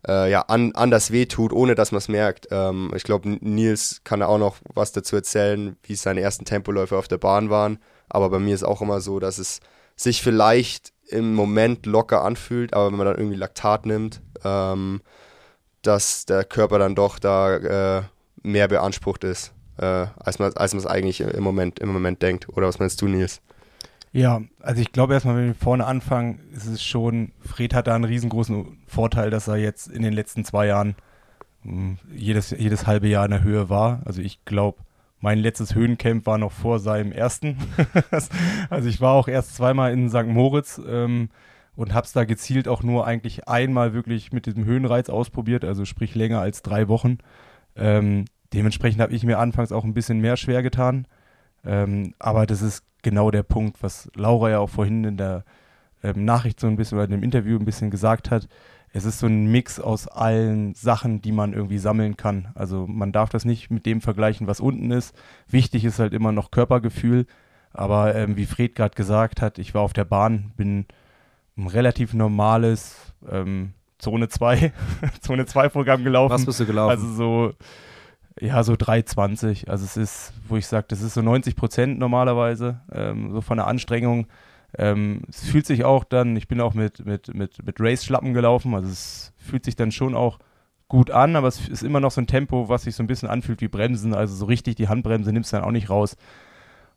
S4: äh, ja, an, anders wehtut, ohne dass man es merkt. Ähm, ich glaube, Nils kann auch noch was dazu erzählen, wie seine ersten Tempoläufe auf der Bahn waren. Aber bei mir ist auch immer so, dass es sich vielleicht im Moment locker anfühlt, aber wenn man dann irgendwie Laktat nimmt, ähm, dass der Körper dann doch da äh, mehr beansprucht ist, äh, als man als es eigentlich im Moment, im Moment denkt. Oder was meinst du, Nils?
S3: Ja, also ich glaube erstmal, wenn wir vorne anfangen, ist es schon, Fred hat da einen riesengroßen Vorteil, dass er jetzt in den letzten zwei Jahren hm, jedes, jedes halbe Jahr in der Höhe war. Also ich glaube, mein letztes Höhencamp war noch vor seinem ersten. also ich war auch erst zweimal in St. Moritz ähm, und habe es da gezielt auch nur eigentlich einmal wirklich mit diesem Höhenreiz ausprobiert, also sprich länger als drei Wochen. Ähm, dementsprechend habe ich mir anfangs auch ein bisschen mehr schwer getan. Ähm, aber das ist genau der Punkt, was Laura ja auch vorhin in der ähm, Nachricht so ein bisschen oder in dem Interview ein bisschen gesagt hat. Es ist so ein Mix aus allen Sachen, die man irgendwie sammeln kann. Also man darf das nicht mit dem vergleichen, was unten ist. Wichtig ist halt immer noch Körpergefühl. Aber ähm, wie Fred gerade gesagt hat, ich war auf der Bahn, bin ein relativ normales ähm, Zone 2, Zone 2 Programm gelaufen.
S1: Was bist du gelaufen?
S3: Also so ja, so 3,20. Also es ist, wo ich sage, das ist so 90 Prozent normalerweise, ähm, so von der Anstrengung. Ähm, es fühlt sich auch dann, ich bin auch mit, mit, mit, mit Race-Schlappen gelaufen, also es fühlt sich dann schon auch gut an, aber es ist immer noch so ein Tempo, was sich so ein bisschen anfühlt wie Bremsen, also so richtig die Handbremse nimmst du dann auch nicht raus.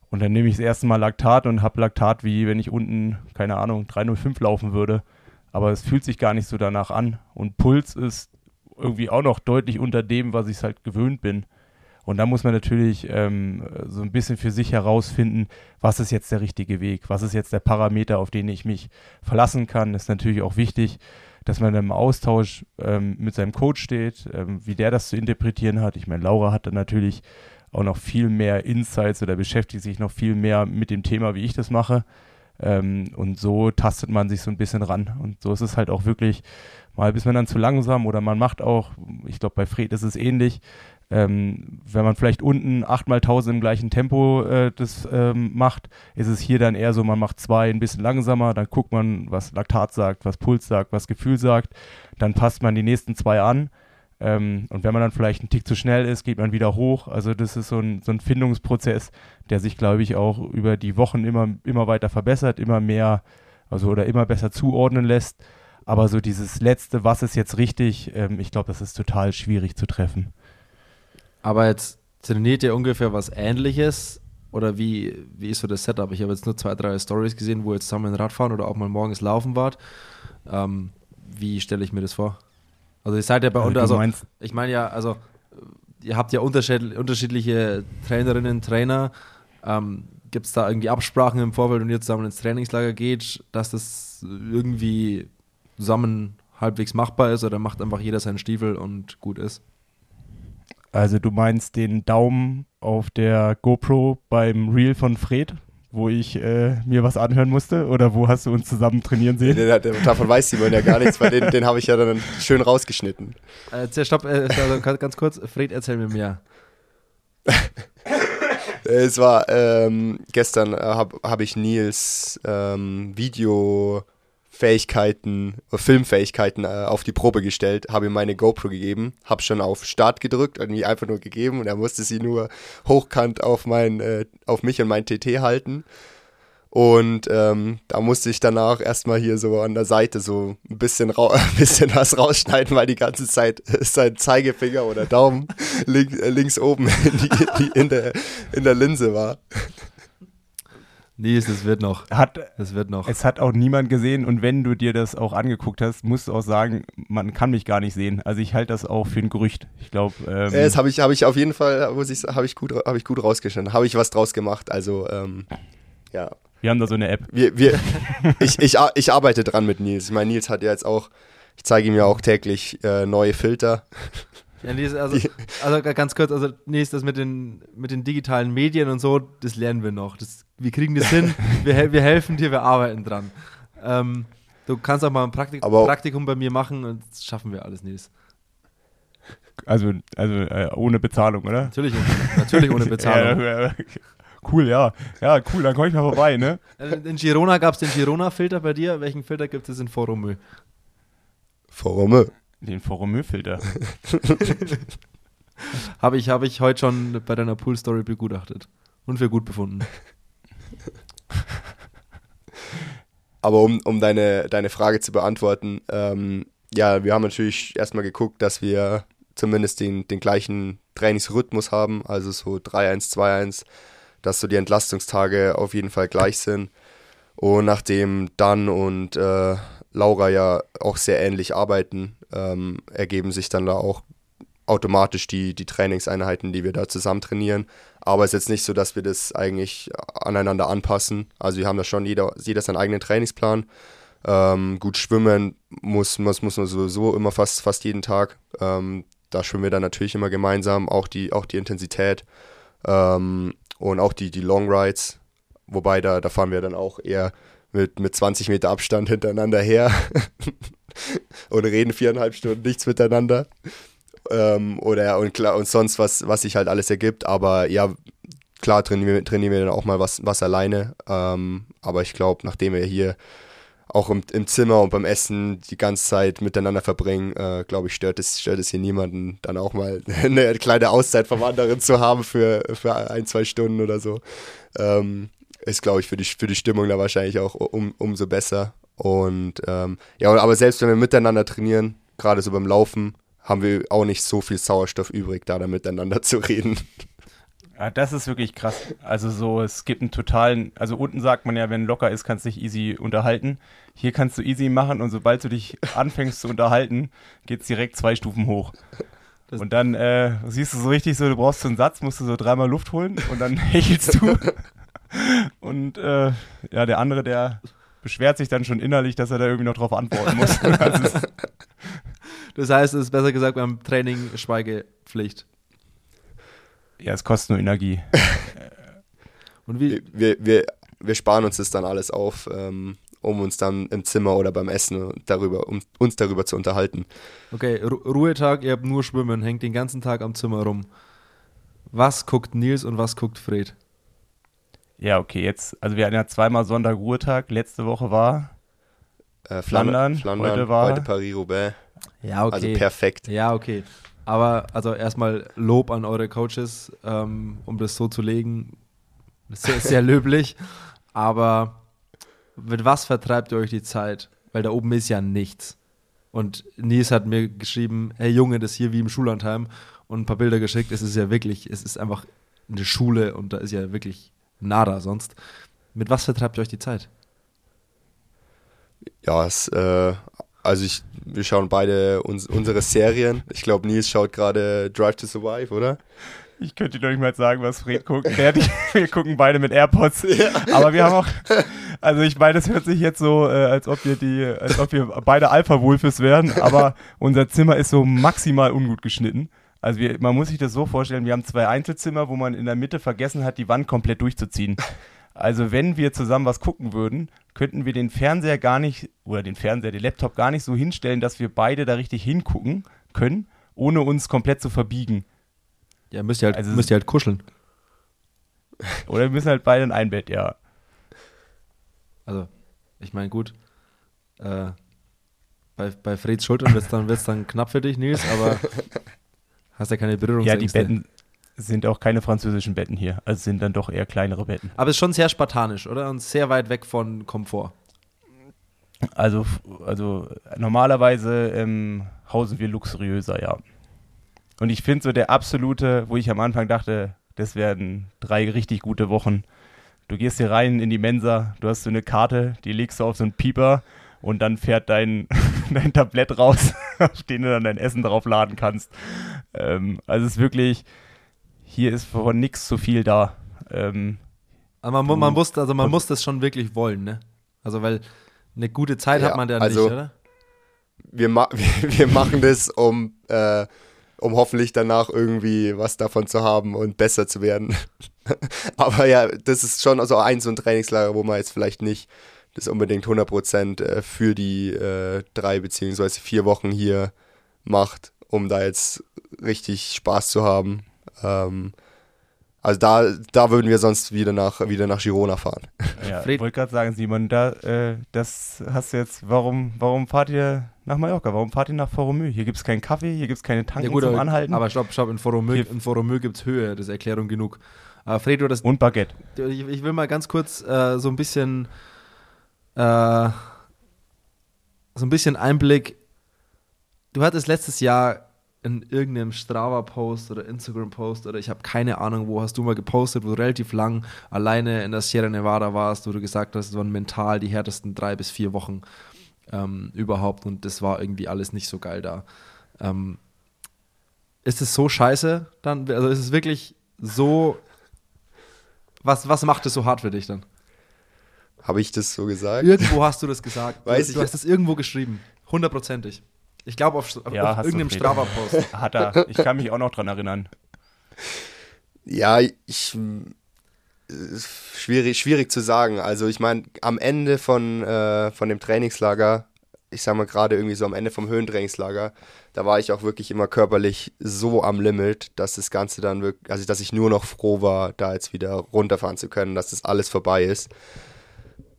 S3: Und dann nehme ich das erste Mal Laktat und habe Laktat, wie wenn ich unten, keine Ahnung, 305 laufen würde. Aber es fühlt sich gar nicht so danach an. Und Puls ist irgendwie auch noch deutlich unter dem, was ich halt gewöhnt bin. Und da muss man natürlich ähm, so ein bisschen für sich herausfinden, was ist jetzt der richtige Weg, was ist jetzt der Parameter, auf den ich mich verlassen kann. Das ist natürlich auch wichtig, dass man im Austausch ähm, mit seinem Coach steht, ähm, wie der das zu interpretieren hat. Ich meine, Laura hat dann natürlich auch noch viel mehr Insights oder beschäftigt sich noch viel mehr mit dem Thema, wie ich das mache. Ähm, und so tastet man sich so ein bisschen ran. Und so ist es halt auch wirklich, mal ist man dann zu langsam oder man macht auch, ich glaube, bei Fred ist es ähnlich, ähm, wenn man vielleicht unten 8 mal 1000 im gleichen Tempo äh, das ähm, macht, ist es hier dann eher so, man macht zwei ein bisschen langsamer, dann guckt man, was Laktat sagt, was Puls sagt, was Gefühl sagt, dann passt man die nächsten zwei an. Ähm, und wenn man dann vielleicht ein Tick zu schnell ist, geht man wieder hoch. Also das ist so ein, so ein Findungsprozess, der sich, glaube ich, auch über die Wochen immer, immer weiter verbessert, immer mehr, also oder immer besser zuordnen lässt. Aber so dieses letzte, was ist jetzt richtig, ähm, ich glaube, das ist total schwierig zu treffen.
S1: Aber jetzt trainiert ihr ungefähr was ähnliches? Oder wie, wie ist so das Setup? Ich habe jetzt nur zwei, drei Stories gesehen, wo ihr zusammen Radfahren oder auch mal morgens laufen wart. Ähm, wie stelle ich mir das vor? Also ihr seid ja bei
S3: Also
S1: unter, also ich meine ja, also ihr habt ja unterschied unterschiedliche Trainerinnen, Trainer. Ähm, Gibt es da irgendwie Absprachen im Vorfeld und ihr zusammen ins Trainingslager geht, dass das irgendwie zusammen halbwegs machbar ist oder macht einfach jeder seinen Stiefel und gut ist?
S3: Also du meinst den Daumen auf der GoPro beim Reel von Fred, wo ich äh, mir was anhören musste? Oder wo hast du uns zusammen trainieren sehen?
S4: Den, den, davon weiß Simon ja gar nichts, weil den, den habe ich ja dann schön rausgeschnitten.
S1: Äh, stopp, äh, also ganz- kurz, Fred, erzähl mir mehr.
S4: Es war ähm, gestern äh, habe hab ich Nils ähm, Videofähigkeiten, äh, Filmfähigkeiten äh, auf die Probe gestellt, habe ihm meine GoPro gegeben, habe schon auf Start gedrückt, irgendwie einfach nur gegeben und er musste sie nur hochkant auf mein, äh, auf mich und mein TT halten. Und ähm, da musste ich danach erstmal hier so an der Seite so ein bisschen, ein bisschen was rausschneiden, weil die ganze Zeit sein Zeigefinger oder Daumen link, äh, links oben in, die, in, der, in der Linse war.
S1: Nils, das wird noch.
S3: Hat,
S1: Das wird noch.
S3: es hat auch niemand gesehen und wenn du dir das auch angeguckt hast, musst du auch sagen, man kann mich gar nicht sehen. Also ich halte das auch für ein Gerücht. Ich glaube, ähm,
S4: das habe ich, hab ich auf jeden Fall, muss ich, habe ich gut, habe ich gut rausgeschnitten. Habe ich was draus gemacht. Also ähm, ja,
S3: wir haben da so eine App.
S4: wir, wir, ich, ich, ich arbeite dran mit Nils. Ich meine, Nils hat ja jetzt auch, ich zeige ihm ja auch täglich äh, neue Filter.
S1: Ja, also, also ga- ganz kurz, also Nils, das mit den, mit den digitalen Medien und so, das lernen wir noch. Das, wir kriegen das hin, wir, wir helfen dir, wir arbeiten dran. Ähm, du kannst auch mal ein Praktik
S4: Aber-
S1: Praktikum bei mir machen und das schaffen wir alles, Nils.
S3: Also, also äh, ohne Bezahlung, oder?
S1: Natürlich, natürlich ohne Bezahlung.
S3: Ja, cool, ja. Ja, cool, dann komme ich mal vorbei, ne?
S1: In Girona gab es den Girona-Filter bei dir. Welchen Filter gibt es in Forumö?
S4: Warum?
S3: Den Forumö-Filter.
S1: Habe ich, hab ich heute schon bei deiner Pool-Story begutachtet und für gut befunden.
S4: Aber um, um deine, deine Frage zu beantworten, ähm, ja, wir haben natürlich erstmal geguckt, dass wir zumindest den, den gleichen Trainingsrhythmus haben, also so 3-1, 2-1, dass so die Entlastungstage auf jeden Fall gleich sind. Und nachdem Dan und äh, Laura ja auch sehr ähnlich arbeiten, ähm, ergeben sich dann da auch automatisch die, die Trainingseinheiten, die wir da zusammen trainieren. Aber es ist jetzt nicht so, dass wir das eigentlich aneinander anpassen. Also wir haben da schon jeder, jeder seinen eigenen Trainingsplan. Ähm, gut schwimmen muss, muss, muss man sowieso immer fast, fast jeden Tag. Ähm, da schwimmen wir dann natürlich immer gemeinsam, auch die, auch die Intensität ähm, und auch die, die Long Rides. Wobei da, da fahren wir dann auch eher mit, mit 20 Meter Abstand hintereinander her und reden viereinhalb Stunden nichts miteinander. Ähm, oder und klar, und sonst was, was sich halt alles ergibt. Aber ja, klar trainieren wir, trainieren wir dann auch mal was, was alleine. Ähm, aber ich glaube, nachdem wir hier auch im, im Zimmer und beim Essen die ganze Zeit miteinander verbringen, äh, glaube ich, stört es, stört es hier niemanden, dann auch mal eine kleine Auszeit vom anderen zu haben für, für ein, zwei Stunden oder so. Ähm, ist, glaube ich, für die, für die Stimmung da wahrscheinlich auch um, umso besser. Und ähm, ja, aber selbst wenn wir miteinander trainieren, gerade so beim Laufen, haben wir auch nicht so viel Sauerstoff übrig, da dann miteinander zu reden.
S3: Ja, das ist wirklich krass. Also so, es gibt einen totalen, also unten sagt man ja, wenn locker ist, kannst du dich easy unterhalten. Hier kannst du easy machen und sobald du dich anfängst zu unterhalten, geht es direkt zwei Stufen hoch.
S1: Das-
S3: und dann äh, siehst du so richtig so, du brauchst so einen Satz, musst du so dreimal Luft holen und dann hechelst du. Und äh, ja, der andere, der beschwert sich dann schon innerlich, dass er da irgendwie noch drauf antworten muss.
S1: das heißt, es ist besser gesagt beim Training Schweigepflicht.
S3: Ja, es kostet nur Energie.
S4: Und wie? Wir, wir, wir sparen uns das dann alles auf, ähm, um uns dann im Zimmer oder beim Essen darüber, um uns darüber zu unterhalten.
S1: Okay, Ru Ruhetag, ihr habt nur Schwimmen, hängt den ganzen Tag am Zimmer rum. Was guckt Nils und was guckt Fred?
S3: Ja, okay, jetzt, also wir hatten ja zweimal Sonntag Ruhetag. Letzte Woche war
S4: äh, Flandern, Flandern, heute war heute Paris-Roubaix.
S1: Ja, okay.
S4: Also perfekt.
S1: Ja, okay. Aber also erstmal Lob an eure Coaches, ähm, um das so zu legen. Sehr, sehr löblich. Aber mit was vertreibt ihr euch die Zeit? Weil da oben ist ja nichts. Und Nils hat mir geschrieben, hey Junge, das ist hier wie im Schullandheim und ein paar Bilder geschickt. Es ist ja wirklich, es ist einfach eine Schule und da ist ja wirklich nada sonst. Mit was vertreibt ihr euch die Zeit?
S4: Ja, es, äh, also ich, wir schauen beide uns, unsere Serien. Ich glaube, Nils schaut gerade Drive to Survive, oder?
S3: Ich könnte dir noch nicht mal sagen, was Fred guckt. wir gucken beide mit AirPods. Ja. Aber wir haben auch, also ich meine, das hört sich jetzt so, äh, als ob wir die, als ob wir beide Alpha-Wolfes wären, aber unser Zimmer ist so maximal ungut geschnitten. Also wir, man muss sich das so vorstellen, wir haben zwei Einzelzimmer, wo man in der Mitte vergessen hat, die Wand komplett durchzuziehen. Also wenn wir zusammen was gucken würden, könnten wir den Fernseher gar nicht, oder den Fernseher, den Laptop gar nicht so hinstellen, dass wir beide da richtig hingucken können, ohne uns komplett zu verbiegen.
S1: Ja, müsst ihr halt, also, müsst ihr halt kuscheln.
S3: Oder wir müssen halt beide in ein Bett, ja.
S1: Also, ich meine, gut. Äh, bei, bei Freds Schultern wird es dann, wird's dann knapp für dich, Nils, aber hast ja keine Berührungsängste.
S3: Ja, die Betten sind auch keine französischen Betten hier. Also sind dann doch eher kleinere Betten.
S1: Aber es ist schon sehr spartanisch, oder? Und sehr weit weg von Komfort.
S3: Also, also normalerweise ähm, hausen wir luxuriöser, ja. Und ich finde so der absolute, wo ich am Anfang dachte, das werden drei richtig gute Wochen. Du gehst hier rein in die Mensa, du hast so eine Karte, die legst du auf so einen Pieper und dann fährt dein, dein Tablett raus, auf den du dann dein Essen drauf laden kannst. Ähm, also es ist wirklich, hier ist von nichts zu viel da. Ähm,
S1: aber man, man, muss, also man muss das schon wirklich wollen, ne? Also weil eine gute Zeit ja, hat man da also nicht, oder?
S4: Wir, ma wir, wir machen das, um äh, um hoffentlich danach irgendwie was davon zu haben und besser zu werden. Aber ja, das ist schon also ein so ein Trainingslager, wo man jetzt vielleicht nicht das unbedingt 100% äh, für die äh, drei beziehungsweise vier Wochen hier macht, um da jetzt richtig Spaß zu haben. Ähm, also da, da würden wir sonst wieder nach, wieder nach Girona fahren.
S3: Ja, ich wollte gerade sagen, Simon, da, äh, das hast du jetzt, warum, warum fahrt ihr nach Mallorca? Warum fahrt ihr nach Foromö? Hier gibt es keinen Kaffee, hier gibt es keine Tanken ja, gut, zum Anhalten.
S1: Aber stopp, stopp, in Foromö, in Foromö gibt es Höhe, das ist Erklärung genug. Aber Fredo, das...
S3: Und Baguette.
S1: Ich, ich will mal ganz kurz äh, so ein bisschen äh, so ein bisschen Einblick. Du hattest letztes Jahr in irgendeinem Strava-Post oder Instagram-Post oder ich habe keine Ahnung, wo hast du mal gepostet, wo du relativ lang alleine in der Sierra Nevada warst, wo du gesagt hast, es waren mental die härtesten drei bis vier Wochen ähm, überhaupt und das war irgendwie alles nicht so geil da. Ähm, ist es so scheiße dann? Also ist es wirklich so. Was, was macht es so hart für dich dann?
S4: Habe ich das so gesagt?
S1: Irgendwo hast du das gesagt.
S4: Weiß
S1: du,
S4: du
S1: hast es irgendwo geschrieben. Hundertprozentig. Ich glaube auf, ja, auf irgendeinem Strava-Post.
S3: Hat er. Ich kann mich auch noch dran erinnern.
S4: Ja, ich. Schwierig, schwierig zu sagen. Also, ich meine, am Ende von, äh, von dem Trainingslager, ich sag mal gerade irgendwie so am Ende vom Höhentrainingslager, da war ich auch wirklich immer körperlich so am Limit, dass das Ganze dann wirklich, also dass ich nur noch froh war, da jetzt wieder runterfahren zu können, dass das alles vorbei ist.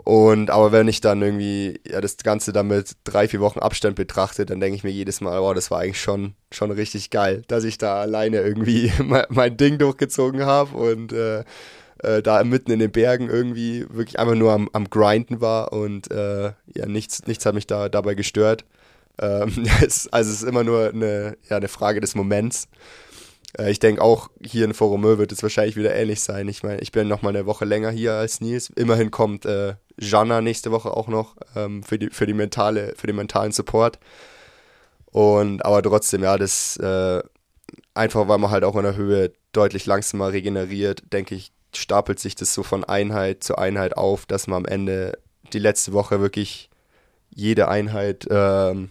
S4: Und aber wenn ich dann irgendwie ja, das Ganze dann mit drei, vier Wochen Abstand betrachte, dann denke ich mir jedes Mal, wow, das war eigentlich schon, schon richtig geil, dass ich da alleine irgendwie mein, mein Ding durchgezogen habe und äh, äh, da mitten in den Bergen irgendwie wirklich einfach nur am, am Grinden war und äh, ja, nichts, nichts hat mich da dabei gestört. Ähm, es, also es ist immer nur eine, ja, eine Frage des Moments. Äh, ich denke auch hier in Foromö wird es wahrscheinlich wieder ähnlich sein. Ich meine, ich bin noch mal eine Woche länger hier als Nils. Immerhin kommt äh, Jana nächste Woche auch noch ähm, für, die, für, die mentale, für den mentalen Support. Und aber trotzdem, ja, das äh, einfach, weil man halt auch in der Höhe deutlich langsamer regeneriert, denke ich, stapelt sich das so von Einheit zu Einheit auf, dass man am Ende die letzte Woche wirklich jede Einheit ähm,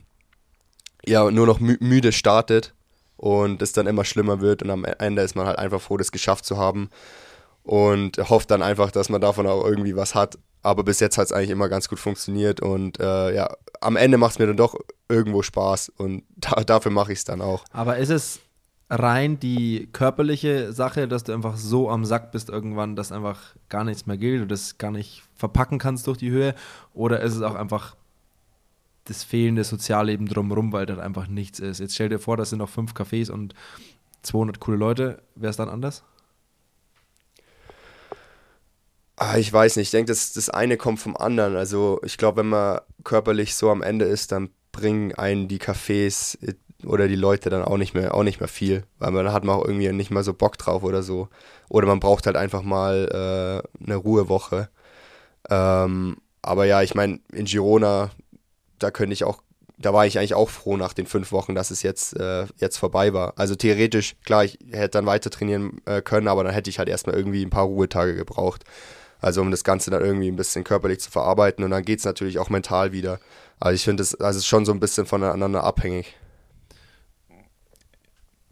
S4: ja nur noch mü müde startet und es dann immer schlimmer wird und am Ende ist man halt einfach froh, das geschafft zu haben und hofft dann einfach, dass man davon auch irgendwie was hat. Aber bis jetzt hat es eigentlich immer ganz gut funktioniert und äh, ja, am Ende macht es mir dann doch irgendwo Spaß und da, dafür mache ich es dann auch.
S1: Aber ist es rein die körperliche Sache, dass du einfach so am Sack bist irgendwann, dass einfach gar nichts mehr gilt und das gar nicht verpacken kannst durch die Höhe? Oder ist es auch einfach das fehlende Sozialleben drumherum, weil das einfach nichts ist? Jetzt stell dir vor, das sind noch fünf Cafés und 200 coole Leute. Wäre es dann anders?
S4: Ah, ich weiß nicht, ich denke, das, das eine kommt vom anderen. Also ich glaube, wenn man körperlich so am Ende ist, dann bringen einen die Cafés oder die Leute dann auch nicht mehr, auch nicht mehr viel, weil man hat man auch irgendwie nicht mal so Bock drauf oder so. Oder man braucht halt einfach mal äh, eine Ruhewoche. Ähm, aber ja, ich meine, in Girona, da könnte ich auch, da war ich eigentlich auch froh nach den fünf Wochen, dass es jetzt, äh, jetzt vorbei war. Also theoretisch, klar, ich hätte dann weiter trainieren äh, können, aber dann hätte ich halt erstmal irgendwie ein paar Ruhetage gebraucht. Also um das Ganze dann irgendwie ein bisschen körperlich zu verarbeiten und dann geht es natürlich auch mental wieder. Also ich finde, das also ist schon so ein bisschen voneinander abhängig.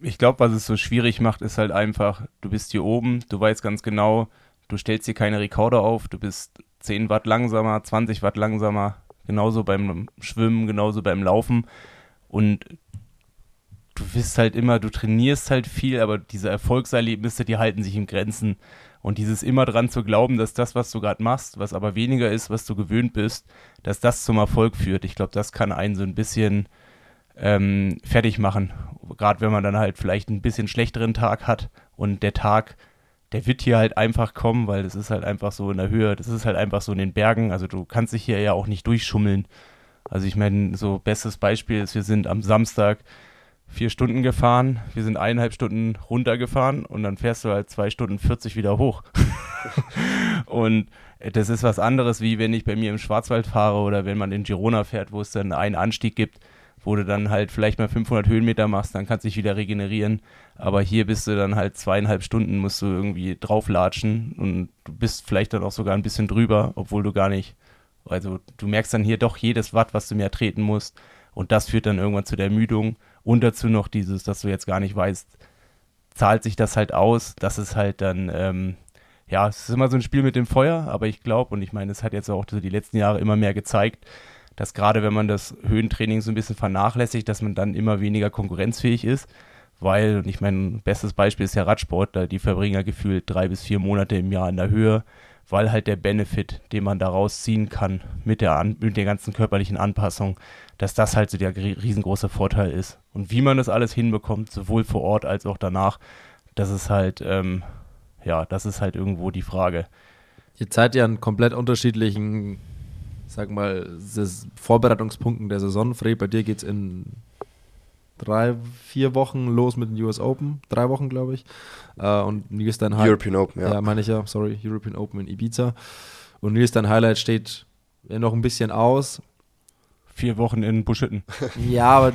S3: Ich glaube, was es so schwierig macht, ist halt einfach, du bist hier oben, du weißt ganz genau, du stellst hier keine Rekorder auf, du bist 10 Watt langsamer, 20 Watt langsamer, genauso beim Schwimmen, genauso beim Laufen und du bist halt immer, du trainierst halt viel, aber diese Erfolgserlebnisse, die halten sich in Grenzen. Und dieses immer dran zu glauben, dass das, was du gerade machst, was aber weniger ist, was du gewöhnt bist, dass das zum Erfolg führt. Ich glaube, das kann einen so ein bisschen ähm, fertig machen. Gerade wenn man dann halt vielleicht ein bisschen schlechteren Tag hat und der Tag, der wird hier halt einfach kommen, weil das ist halt einfach so in der Höhe, das ist halt einfach so in den Bergen. Also du kannst dich hier ja auch nicht durchschummeln. Also ich meine, so bestes Beispiel ist, wir sind am Samstag vier Stunden gefahren, wir sind eineinhalb Stunden runtergefahren und dann fährst du halt zwei Stunden 40 wieder hoch. und das ist was anderes, wie wenn ich bei mir im Schwarzwald fahre oder wenn man in Girona fährt, wo es dann einen Anstieg gibt, wo du dann halt vielleicht mal 500 Höhenmeter machst, dann kannst du dich wieder regenerieren. Aber hier bist du dann halt zweieinhalb Stunden, musst du irgendwie drauflatschen und du bist vielleicht dann auch sogar ein bisschen drüber, obwohl du gar nicht, also du merkst dann hier doch jedes Watt, was du mehr treten musst. Und das führt dann irgendwann zu der Ermüdung. Und dazu noch dieses, dass du jetzt gar nicht weißt, zahlt sich das halt aus. Das ist halt dann, ähm, ja, es ist immer so ein Spiel mit dem Feuer, aber ich glaube, und ich meine, es hat jetzt auch die letzten Jahre immer mehr gezeigt, dass gerade wenn man das Höhentraining so ein bisschen vernachlässigt, dass man dann immer weniger konkurrenzfähig ist. Weil, und ich meine, bestes Beispiel ist ja Radsport, da die verbringen ja gefühlt drei bis vier Monate im Jahr in der Höhe, weil halt der Benefit, den man daraus ziehen kann mit der, mit der ganzen körperlichen Anpassung, dass das halt so der riesengroße Vorteil ist. Und wie man das alles hinbekommt, sowohl vor Ort als auch danach, das ist halt, ähm, ja, das ist halt irgendwo die Frage.
S1: Ihr seid ja an komplett unterschiedlichen, sag mal, Vorbereitungspunkten der Saison. Fred, bei dir geht es in drei, vier Wochen los mit den US Open. Drei Wochen, glaube ich. Äh, und Nils dein
S4: Highlight. European Open, ja.
S1: Ja, meine ich ja, sorry, European Open in Ibiza. Und Nils dein Highlight steht noch ein bisschen aus
S3: vier Wochen in Buschitten.
S1: Ja, aber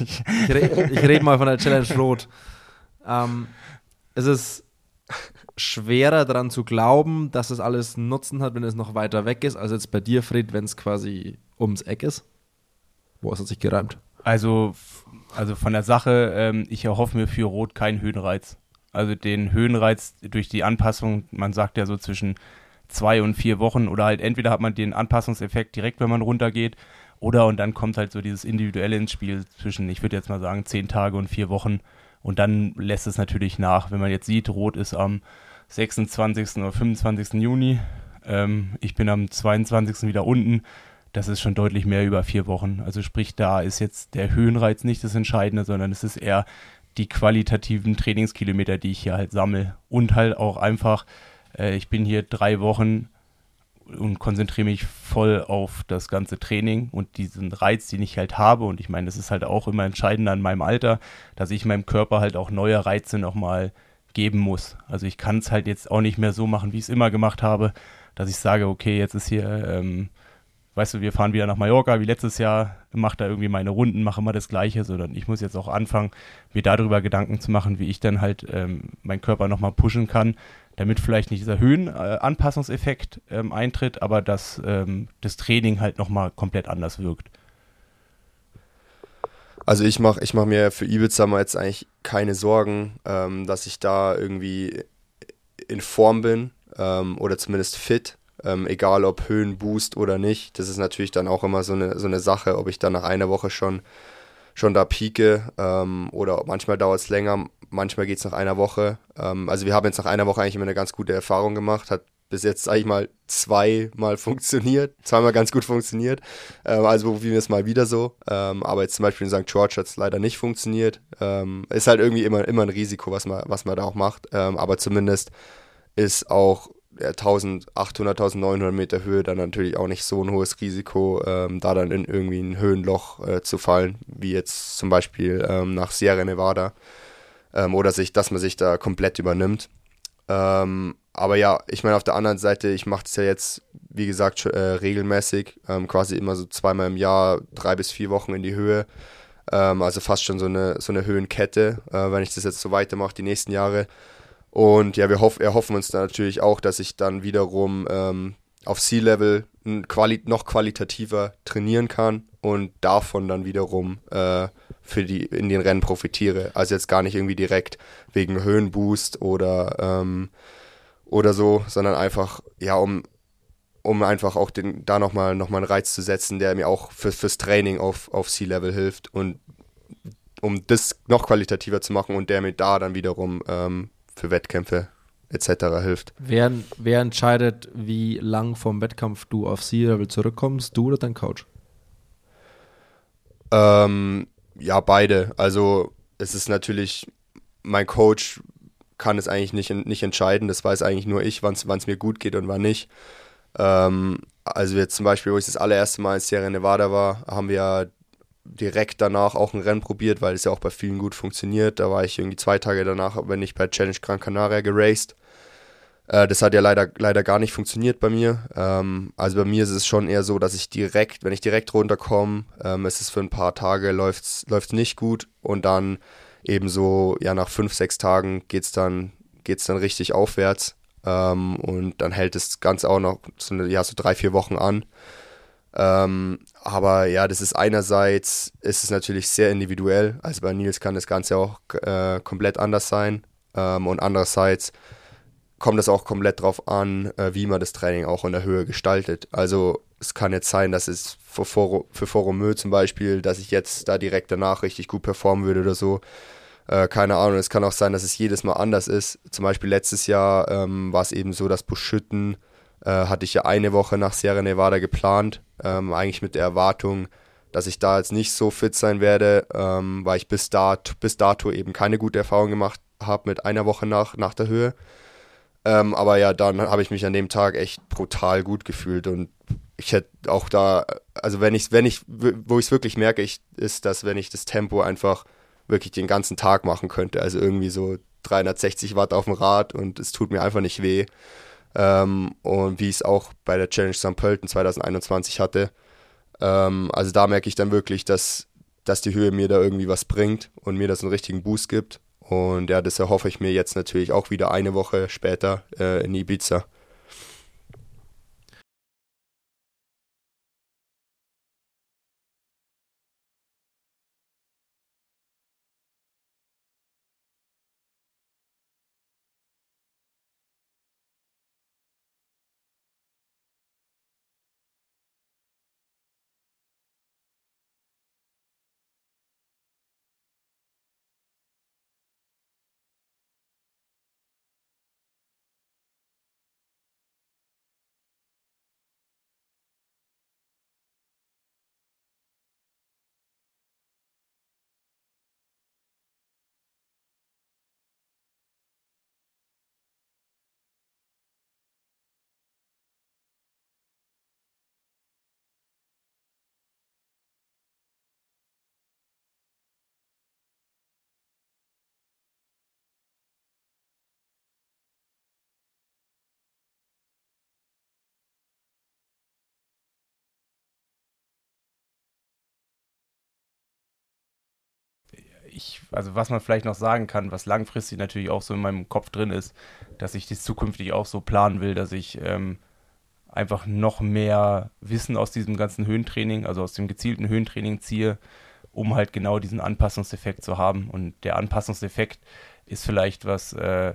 S1: ich, rede red mal von der Challenge Rot. Ähm, es ist schwerer daran zu glauben, dass es alles Nutzen hat, wenn es noch weiter weg ist, als jetzt bei dir, Fred, wenn es quasi ums Eck ist. Wo ist es sich gereimt?
S3: Also, also von der Sache, ähm, ich erhoffe mir für Rot keinen Höhenreiz. Also den Höhenreiz durch die Anpassung, man sagt ja so zwischen zwei und vier Wochen oder halt entweder hat man den Anpassungseffekt direkt, wenn man runtergeht, oder und dann kommt halt so dieses Individuelle ins Spiel zwischen, ich würde jetzt mal sagen, zehn Tage und vier Wochen. Und dann lässt es natürlich nach. Wenn man jetzt sieht, Rot ist am 26. oder 25. Juni. Ähm, ich bin am 22. wieder unten. Das ist schon deutlich mehr über vier Wochen. Also sprich, da ist jetzt der Höhenreiz nicht das Entscheidende, sondern es ist eher die qualitativen Trainingskilometer, die ich hier halt sammle. Und halt auch einfach, äh, ich bin hier drei Wochen und konzentriere mich voll auf das ganze Training und diesen Reiz, den ich halt habe. Und ich meine, das ist halt auch immer entscheidender in meinem Alter, dass ich meinem Körper halt auch neue Reize nochmal geben muss. Also ich kann es halt jetzt auch nicht mehr so machen, wie ich es immer gemacht habe, dass ich sage, okay, jetzt ist hier, ähm, weißt du, wir fahren wieder nach Mallorca wie letztes Jahr, mache da irgendwie meine Runden, mache immer das Gleiche, sondern ich muss jetzt auch anfangen, mir darüber Gedanken zu machen, wie ich dann halt ähm, meinen Körper nochmal pushen kann, damit vielleicht nicht dieser Höhenanpassungseffekt äh, ähm, eintritt, aber dass ähm, das Training halt nochmal komplett anders wirkt.
S4: Also ich mache ich mach mir für Ibiza mal jetzt eigentlich keine Sorgen, ähm, dass ich da irgendwie in Form bin ähm, oder zumindest fit, ähm, egal ob Höhenboost oder nicht. Das ist natürlich dann auch immer so eine, so eine Sache, ob ich dann nach einer Woche schon, schon da pieke ähm, oder manchmal dauert es länger, manchmal geht es nach einer Woche. Ähm, also wir haben jetzt nach einer Woche eigentlich immer eine ganz gute Erfahrung gemacht, hat bis jetzt, sag ich mal, zweimal funktioniert, zweimal ganz gut funktioniert. Ähm, also probieren wir es mal wieder so. Ähm, aber jetzt zum Beispiel in St. George hat es leider nicht funktioniert. Ähm, ist halt irgendwie immer, immer ein Risiko, was man, was man da auch macht. Ähm, aber zumindest ist auch ja, 1800, 1900 Meter Höhe dann natürlich auch nicht so ein hohes Risiko, ähm, da dann in irgendwie ein Höhenloch äh, zu fallen, wie jetzt zum Beispiel ähm, nach Sierra Nevada. Oder sich, dass man sich da komplett übernimmt. Ähm, aber ja, ich meine, auf der anderen Seite, ich mache das ja jetzt, wie gesagt, äh, regelmäßig, ähm, quasi immer so zweimal im Jahr, drei bis vier Wochen in die Höhe. Ähm, also fast schon so eine, so eine Höhenkette, äh, wenn ich das jetzt so weitermache, die nächsten Jahre. Und ja, wir hoff, erhoffen uns dann natürlich auch, dass ich dann wiederum ähm, auf Sea-Level quali noch qualitativer trainieren kann und davon dann wiederum äh, für die in den Rennen profitiere. Also jetzt gar nicht irgendwie direkt wegen Höhenboost oder ähm, oder so, sondern einfach, ja, um, um einfach auch den, da nochmal noch mal einen Reiz zu setzen, der mir auch für, fürs Training auf, auf C-Level hilft und um das noch qualitativer zu machen und der mir da dann wiederum ähm, für Wettkämpfe etc. hilft.
S1: Wer, wer entscheidet, wie lang vom Wettkampf du auf C-Level zurückkommst, du oder dein Coach?
S4: Ähm, ja, beide. Also es ist natürlich, mein Coach kann es eigentlich nicht, nicht entscheiden. Das weiß eigentlich nur ich, wann es mir gut geht und wann nicht. Ähm, also jetzt zum Beispiel, wo ich das allererste Mal in Sierra Nevada war, haben wir ja direkt danach auch ein Rennen probiert, weil es ja auch bei vielen gut funktioniert. Da war ich irgendwie zwei Tage danach, wenn ich bei Challenge Gran Canaria geraced. Äh, das hat ja leider, leider gar nicht funktioniert bei mir. Ähm, also bei mir ist es schon eher so, dass ich direkt, wenn ich direkt runterkomme, ähm, es ist für ein paar Tage, läuft es nicht gut und dann ebenso, ja, nach fünf, sechs Tagen geht es dann, geht's dann richtig aufwärts. Ähm, und dann hält das Ganze auch noch so, eine, ja, so drei, vier Wochen an. Ähm, aber ja, das ist einerseits, ist es natürlich sehr individuell. Also bei Nils kann das Ganze auch äh, komplett anders sein. Ähm, und andererseits kommt es auch komplett darauf an, äh, wie man das Training auch in der Höhe gestaltet. Also es kann jetzt sein, dass es für, für Foromö zum Beispiel, dass ich jetzt da direkt danach richtig gut performen würde oder so. Äh, keine Ahnung, es kann auch sein, dass es jedes Mal anders ist. Zum Beispiel letztes Jahr ähm, war es eben so, dass Buschütten äh, hatte ich ja eine Woche nach Sierra Nevada geplant, ähm, eigentlich mit der Erwartung, dass ich da jetzt nicht so fit sein werde, ähm, weil ich bis, dat, bis dato eben keine gute Erfahrung gemacht habe mit einer Woche nach, nach der Höhe. Ähm, aber ja, dann habe ich mich an dem Tag echt brutal gut gefühlt und ich hätte auch da, also wenn ich, wenn ich, wo ich es wirklich merke, ich, ist, dass wenn ich das Tempo einfach wirklich den ganzen Tag machen könnte, also irgendwie so 360 Watt auf dem Rad und es tut mir einfach nicht weh. Ähm, und wie ich es auch bei der Challenge St. Pölten 2021 hatte. Ähm, also da merke ich dann wirklich, dass, dass die Höhe mir da irgendwie was bringt und mir das einen richtigen Boost gibt. Und ja, das erhoffe ich mir jetzt natürlich auch wieder eine Woche später äh, in Ibiza.
S3: Ich, also was man vielleicht noch sagen kann, was langfristig natürlich auch so in meinem Kopf drin ist, dass ich das zukünftig auch so planen will, dass ich ähm, einfach noch mehr Wissen aus diesem ganzen Höhentraining, also aus dem gezielten Höhentraining ziehe, um halt genau diesen Anpassungseffekt zu haben. Und der Anpassungseffekt ist vielleicht was, äh,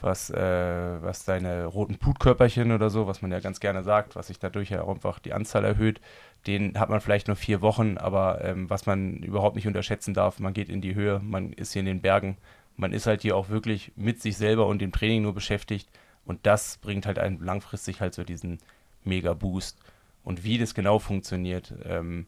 S3: was, äh, was deine roten Blutkörperchen oder so, was man ja ganz gerne sagt, was sich dadurch ja auch einfach die Anzahl erhöht, den hat man vielleicht nur vier Wochen, aber ähm, was man überhaupt nicht unterschätzen darf, man geht in die Höhe, man ist hier in den Bergen, man ist halt hier auch wirklich mit sich selber und dem Training nur beschäftigt und das bringt halt einen langfristig halt so diesen Mega-Boost. Und wie das genau funktioniert, ähm,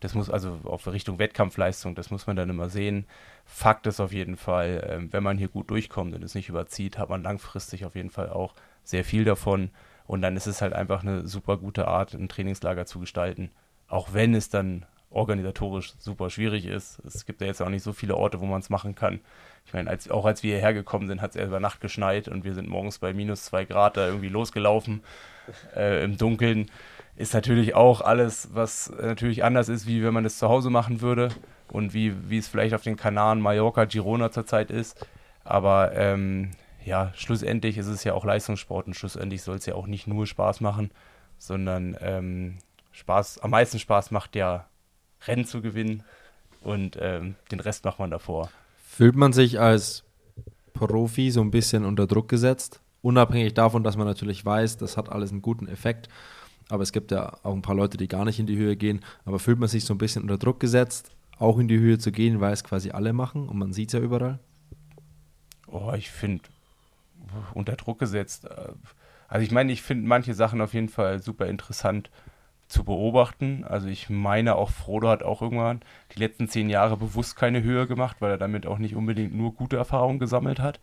S3: das muss also auf Richtung Wettkampfleistung, das muss man dann immer sehen. Fakt ist auf jeden Fall, ähm, wenn man hier gut durchkommt und es nicht überzieht, hat man langfristig auf jeden Fall auch sehr viel davon. Und dann ist es halt einfach eine super gute Art, ein Trainingslager zu gestalten. Auch wenn es dann organisatorisch super schwierig ist. Es gibt ja jetzt auch nicht so viele Orte, wo man es machen kann. Ich meine, als, auch als wir hierher gekommen sind, hat es über Nacht geschneit und wir sind morgens bei minus zwei Grad da irgendwie losgelaufen äh, im Dunkeln. Ist natürlich auch alles, was natürlich anders ist, wie wenn man es zu Hause machen würde und wie, wie es vielleicht auf den Kanaren Mallorca, Girona zurzeit ist. Aber ähm, ja, schlussendlich ist es ja auch Leistungssport und schlussendlich soll es ja auch nicht nur Spaß machen, sondern ähm, Spaß, am meisten Spaß macht ja Rennen zu gewinnen und ähm, den Rest macht man davor.
S1: Fühlt man sich als Profi so ein bisschen unter Druck gesetzt? Unabhängig davon, dass man natürlich weiß, das hat alles einen guten Effekt. Aber es gibt ja auch ein paar Leute, die gar nicht in die Höhe gehen. Aber fühlt man sich so ein bisschen unter Druck gesetzt, auch in die Höhe zu gehen, weil es quasi alle machen und man sieht es ja überall?
S3: Oh, ich finde, unter Druck gesetzt. Äh, also ich meine, ich finde manche Sachen auf jeden Fall super interessant zu beobachten. Also ich meine auch Frodo hat auch irgendwann die letzten zehn Jahre bewusst keine Höhe gemacht, weil er damit auch nicht unbedingt nur gute Erfahrungen gesammelt hat.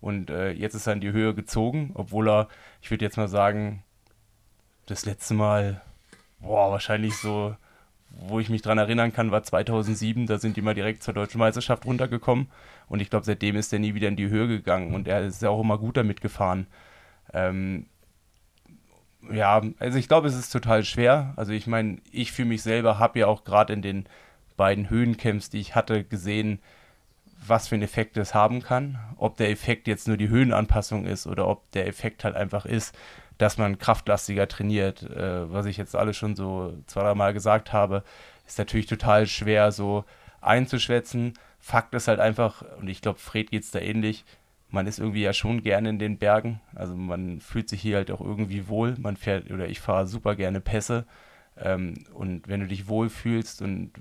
S3: Und äh, jetzt ist er in die Höhe gezogen, obwohl er, ich würde jetzt mal sagen, das letzte Mal, boah, wahrscheinlich so, wo ich mich dran erinnern kann, war 2007, da sind die mal direkt zur deutschen Meisterschaft runtergekommen. Und ich glaube, seitdem ist er nie wieder in die Höhe gegangen und er ist ja auch immer gut damit gefahren. Ähm, ja, also ich glaube, es ist total schwer. Also ich meine, ich für mich selber habe ja auch gerade in den beiden Höhencamps, die ich hatte, gesehen, was für einen Effekt es haben kann. Ob der Effekt jetzt nur die Höhenanpassung ist oder ob der Effekt halt einfach ist, dass man kraftlastiger trainiert. Äh, was ich jetzt alles schon so zwei, drei Mal gesagt habe, ist natürlich total schwer so einzuschätzen. Fakt ist halt einfach, und ich glaube, Fred geht es da ähnlich, man ist irgendwie ja schon gerne in den Bergen. Also man fühlt sich hier halt auch irgendwie wohl. Man fährt oder ich fahre super gerne Pässe. Ähm, und wenn du dich wohl fühlst und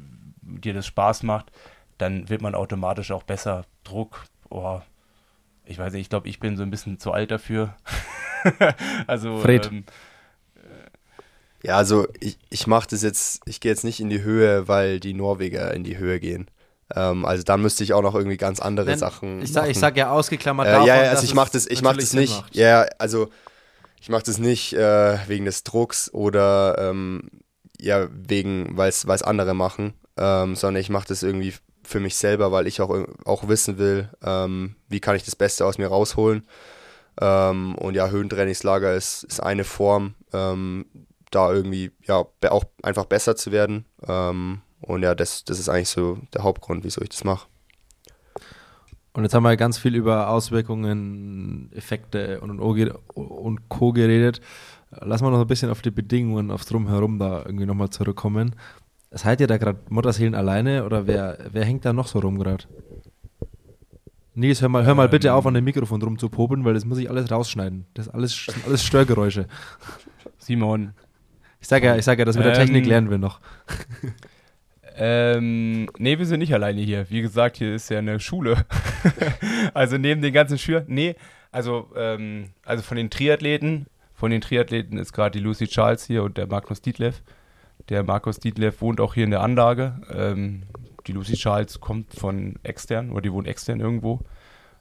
S3: dir das Spaß macht, dann wird man automatisch auch besser. Druck, oh, ich weiß nicht, ich glaube, ich bin so ein bisschen zu alt dafür. also
S1: Fred.
S3: Ähm,
S4: ja, also ich, ich mache das jetzt, ich gehe jetzt nicht in die Höhe, weil die Norweger in die Höhe gehen. Ähm, also dann müsste ich auch noch irgendwie ganz andere
S1: Wenn,
S4: Sachen.
S1: Ich sage sag ja ausgeklammert
S4: äh,
S1: davon,
S4: Ja, ja, also ich mache das, ich mach das nicht.
S1: Macht.
S4: Ja, also ich mache das nicht äh, wegen des Drucks oder ähm, ja, wegen, weil es andere machen, ähm, sondern ich mache das irgendwie für mich selber, weil ich auch, auch wissen will, ähm, wie kann ich das Beste aus mir rausholen. Ähm, und ja, Höhentrainingslager ist, ist eine Form, ähm, da irgendwie ja auch einfach besser zu werden. Ähm, und ja, das, das ist eigentlich so der Hauptgrund, wieso ich das mache.
S1: Und jetzt haben wir ganz viel über Auswirkungen, Effekte und, und Co. geredet. Lass mal noch ein bisschen auf die Bedingungen, aufs Drumherum da irgendwie nochmal zurückkommen. Seid ihr da gerade Mutterseelen alleine oder wer, wer hängt da noch so rum gerade? Nils, hör mal, hör mal ähm, bitte auf, an dem Mikrofon rumzupopeln, weil das muss ich alles rausschneiden. Das alles, sind alles Störgeräusche.
S3: Simon.
S1: Ich sage ja, ich sag ja, das mit der Technik ähm, lernen wir noch.
S3: Ähm, nee, wir sind nicht alleine hier. Wie gesagt, hier ist ja eine Schule. also neben den ganzen Schülern. Nee, also, ähm, also von den Triathleten, von den Triathleten ist gerade die Lucy Charles hier und der Markus Dietleff. Der Markus Dietleff wohnt auch hier in der Anlage. Ähm, die Lucy Charles kommt von extern oder die wohnt extern irgendwo.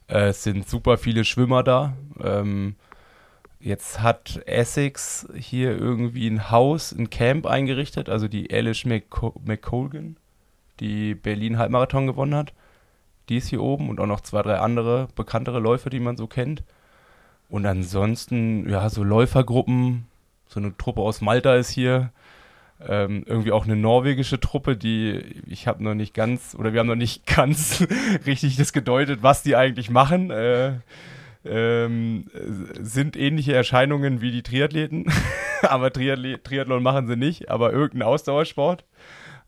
S3: Äh, es sind super viele Schwimmer da. Ähm, Jetzt hat Essex hier irgendwie ein Haus, ein Camp eingerichtet, also die Alice McColgan, die Berlin Halbmarathon gewonnen hat. Die ist hier oben und auch noch zwei, drei andere bekanntere Läufer, die man so kennt. Und ansonsten, ja, so Läufergruppen, so eine Truppe aus Malta ist hier. Ähm, irgendwie auch eine norwegische Truppe, die ich habe noch nicht ganz, oder wir haben noch nicht ganz richtig das gedeutet, was die eigentlich machen. Äh, ähm, sind ähnliche Erscheinungen wie die Triathleten, aber Triathlet Triathlon machen sie nicht, aber irgendein Ausdauersport.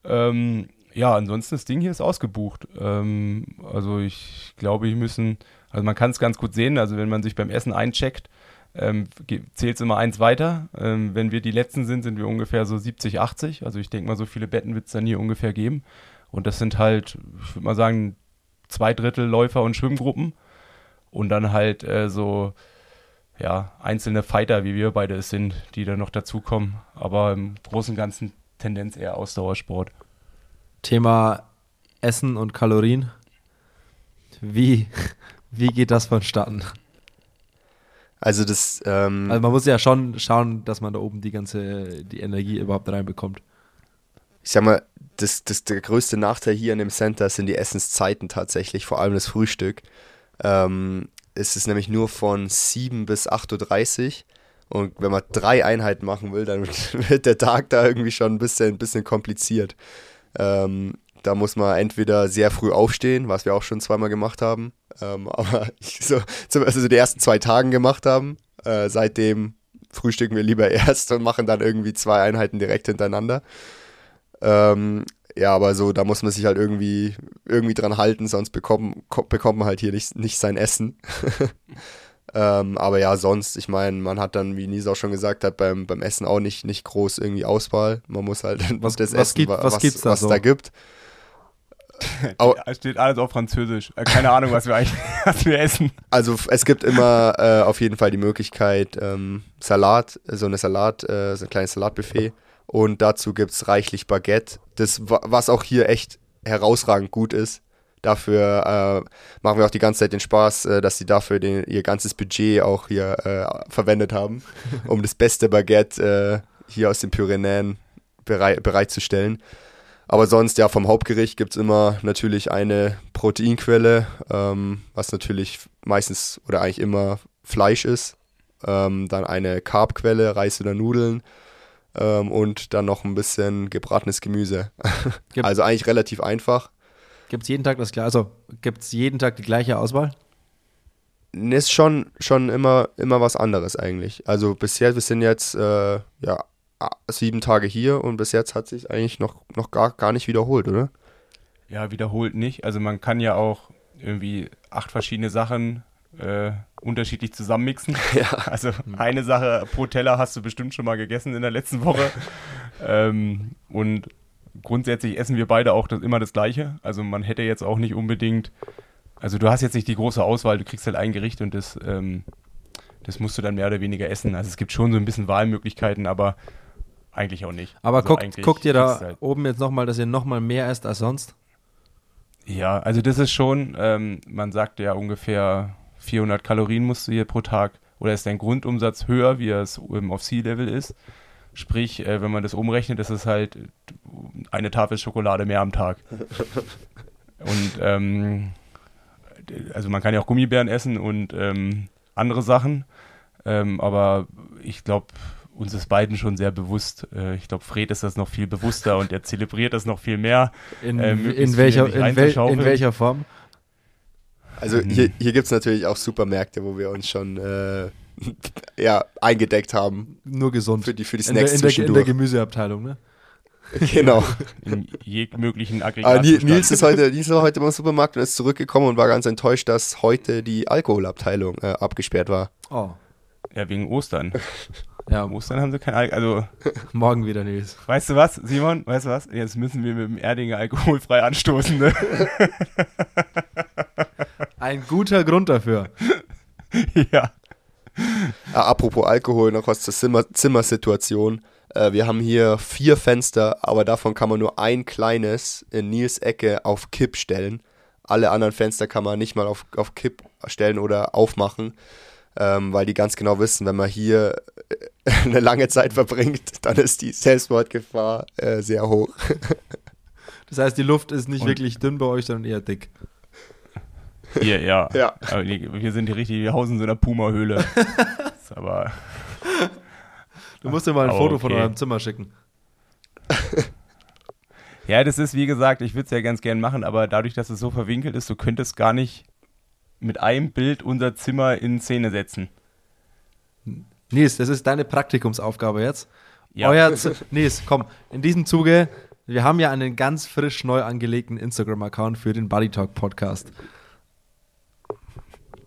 S3: Ähm, ja, ansonsten das Ding hier ist ausgebucht. Ähm, also ich glaube, wir müssen, also man kann es ganz gut sehen, also wenn man sich beim Essen eincheckt, ähm, zählt es immer eins weiter. Ähm, wenn wir die Letzten sind, sind wir ungefähr so 70, 80. Also ich denke mal, so viele Betten wird es dann hier ungefähr geben. Und das sind halt, ich würde mal sagen, zwei Drittel Läufer und Schwimmgruppen. Und dann halt äh, so, ja, einzelne Fighter, wie wir beide es sind, die dann noch dazukommen. Aber im Großen und Ganzen Tendenz eher Ausdauersport.
S1: Thema Essen und Kalorien. Wie, wie geht das vonstatten?
S4: Also das. Ähm,
S1: also man muss ja schon schauen, dass man da oben die ganze die Energie überhaupt reinbekommt.
S4: Ich sag mal, das, das, der größte Nachteil hier in dem Center sind die Essenszeiten tatsächlich, vor allem das Frühstück. Ähm, es ist nämlich nur von 7 bis 8.30 Uhr. Und wenn man drei Einheiten machen will, dann wird der Tag da irgendwie schon ein bisschen, ein bisschen kompliziert. Ähm, da muss man entweder sehr früh aufstehen, was wir auch schon zweimal gemacht haben, ähm, aber ich so, also die ersten zwei Tagen gemacht haben. Äh, seitdem frühstücken wir lieber erst und machen dann irgendwie zwei Einheiten direkt hintereinander. Ähm, ja, aber so, da muss man sich halt irgendwie, irgendwie dran halten, sonst bekommen, bekommt man halt hier nicht, nicht sein Essen. ähm, aber ja, sonst, ich meine, man hat dann, wie Nisa auch schon gesagt hat, beim, beim Essen auch nicht, nicht groß irgendwie Auswahl. Man muss halt
S1: was, das was essen, gibt, was, was, da,
S4: was
S1: so?
S4: da gibt.
S3: Es steht alles auf Französisch. Äh, keine Ahnung, was wir eigentlich was wir essen.
S4: Also es gibt immer äh, auf jeden Fall die Möglichkeit, ähm, Salat, so eine Salat, äh, so ein kleines Salatbuffet. Und dazu gibt es reichlich Baguette. Das, was auch hier echt herausragend gut ist. Dafür äh, machen wir auch die ganze Zeit den Spaß, äh, dass sie dafür den, ihr ganzes Budget auch hier äh, verwendet haben, um das beste Baguette äh, hier aus den Pyrenäen bereit, bereitzustellen. Aber sonst, ja, vom Hauptgericht gibt es immer natürlich eine Proteinquelle, ähm, was natürlich meistens oder eigentlich immer Fleisch ist. Ähm, dann eine Carbquelle, Reis oder Nudeln. Ähm, und dann noch ein bisschen gebratenes Gemüse. also eigentlich relativ einfach.
S1: Gibt es jeden Tag das gleiche? Also gibt es jeden Tag die gleiche Auswahl?
S4: Ist schon, schon immer, immer was anderes eigentlich. Also bisher, wir sind jetzt äh, ja, sieben Tage hier und bis jetzt hat sich eigentlich noch, noch gar, gar nicht wiederholt, oder?
S3: Ja, wiederholt nicht. Also man kann ja auch irgendwie acht verschiedene Sachen äh, unterschiedlich zusammenmixen. Ja. Also eine Sache pro Teller hast du bestimmt schon mal gegessen in der letzten Woche. ähm, und grundsätzlich essen wir beide auch das, immer das Gleiche. Also man hätte jetzt auch nicht unbedingt, also du hast jetzt nicht die große Auswahl, du kriegst halt ein Gericht und das, ähm, das musst du dann mehr oder weniger essen. Also es gibt schon so ein bisschen Wahlmöglichkeiten, aber eigentlich auch nicht.
S1: Aber also guckt, guckt ihr da halt oben jetzt nochmal, dass ihr nochmal mehr esst als sonst?
S3: Ja, also das ist schon, ähm, man sagt ja ungefähr 400 Kalorien musst du hier pro Tag oder ist dein Grundumsatz höher, wie es auf Sea-Level ist. Sprich, äh, wenn man das umrechnet, ist es halt eine Tafel Schokolade mehr am Tag. und ähm, also man kann ja auch Gummibären essen und ähm, andere Sachen, ähm, aber ich glaube, uns ist beiden schon sehr bewusst. Äh, ich glaube, Fred ist das noch viel bewusster und er zelebriert das noch viel mehr.
S1: In, äh, in, welcher, in, wel, in welcher Form?
S4: Also mhm. hier, hier gibt es natürlich auch Supermärkte, wo wir uns schon äh, ja, eingedeckt haben.
S1: Nur gesund.
S4: Für die, für die Snacks
S1: in der, in der, in der Gemüseabteilung, ne?
S4: Genau.
S3: In jeglichen Aggregaten.
S4: Ah, Nils, ist heute, Nils war heute beim Supermarkt und ist zurückgekommen und war ganz enttäuscht, dass heute die Alkoholabteilung äh, abgesperrt war.
S1: Oh.
S3: Ja, wegen Ostern. Ja, Ostern haben sie kein Alkohol.
S1: Also. Morgen wieder, Nils.
S3: Weißt du was, Simon? Weißt du was? Jetzt müssen wir mit dem Erdinger alkoholfrei anstoßen, ne?
S1: Ein guter Grund dafür.
S3: ja.
S4: Ah, apropos Alkohol, noch was zur Zimmer Zimmersituation. Äh, wir haben hier vier Fenster, aber davon kann man nur ein kleines in Nils Ecke auf Kipp stellen. Alle anderen Fenster kann man nicht mal auf, auf Kipp stellen oder aufmachen ähm, weil die ganz genau wissen, wenn man hier äh, eine lange Zeit verbringt, dann ist die Selbstmordgefahr äh, sehr hoch.
S1: das heißt, die Luft ist nicht Und wirklich dünn bei euch, sondern eher dick.
S3: Hier, ja.
S4: ja.
S3: Wir sind hier richtig, wir hausen in so einer Puma-Höhle. aber.
S1: Du musst dir mal ein Foto okay. von eurem Zimmer schicken.
S3: ja, das ist wie gesagt, ich würde es ja ganz gern machen, aber dadurch, dass es so verwinkelt ist, du könntest gar nicht mit einem Bild unser Zimmer in Szene setzen.
S1: Nils, das ist deine Praktikumsaufgabe jetzt.
S3: Ja.
S1: Euer Z Nils, komm, in diesem Zuge, wir haben ja einen ganz frisch neu angelegten Instagram-Account für den Buddy Talk Podcast.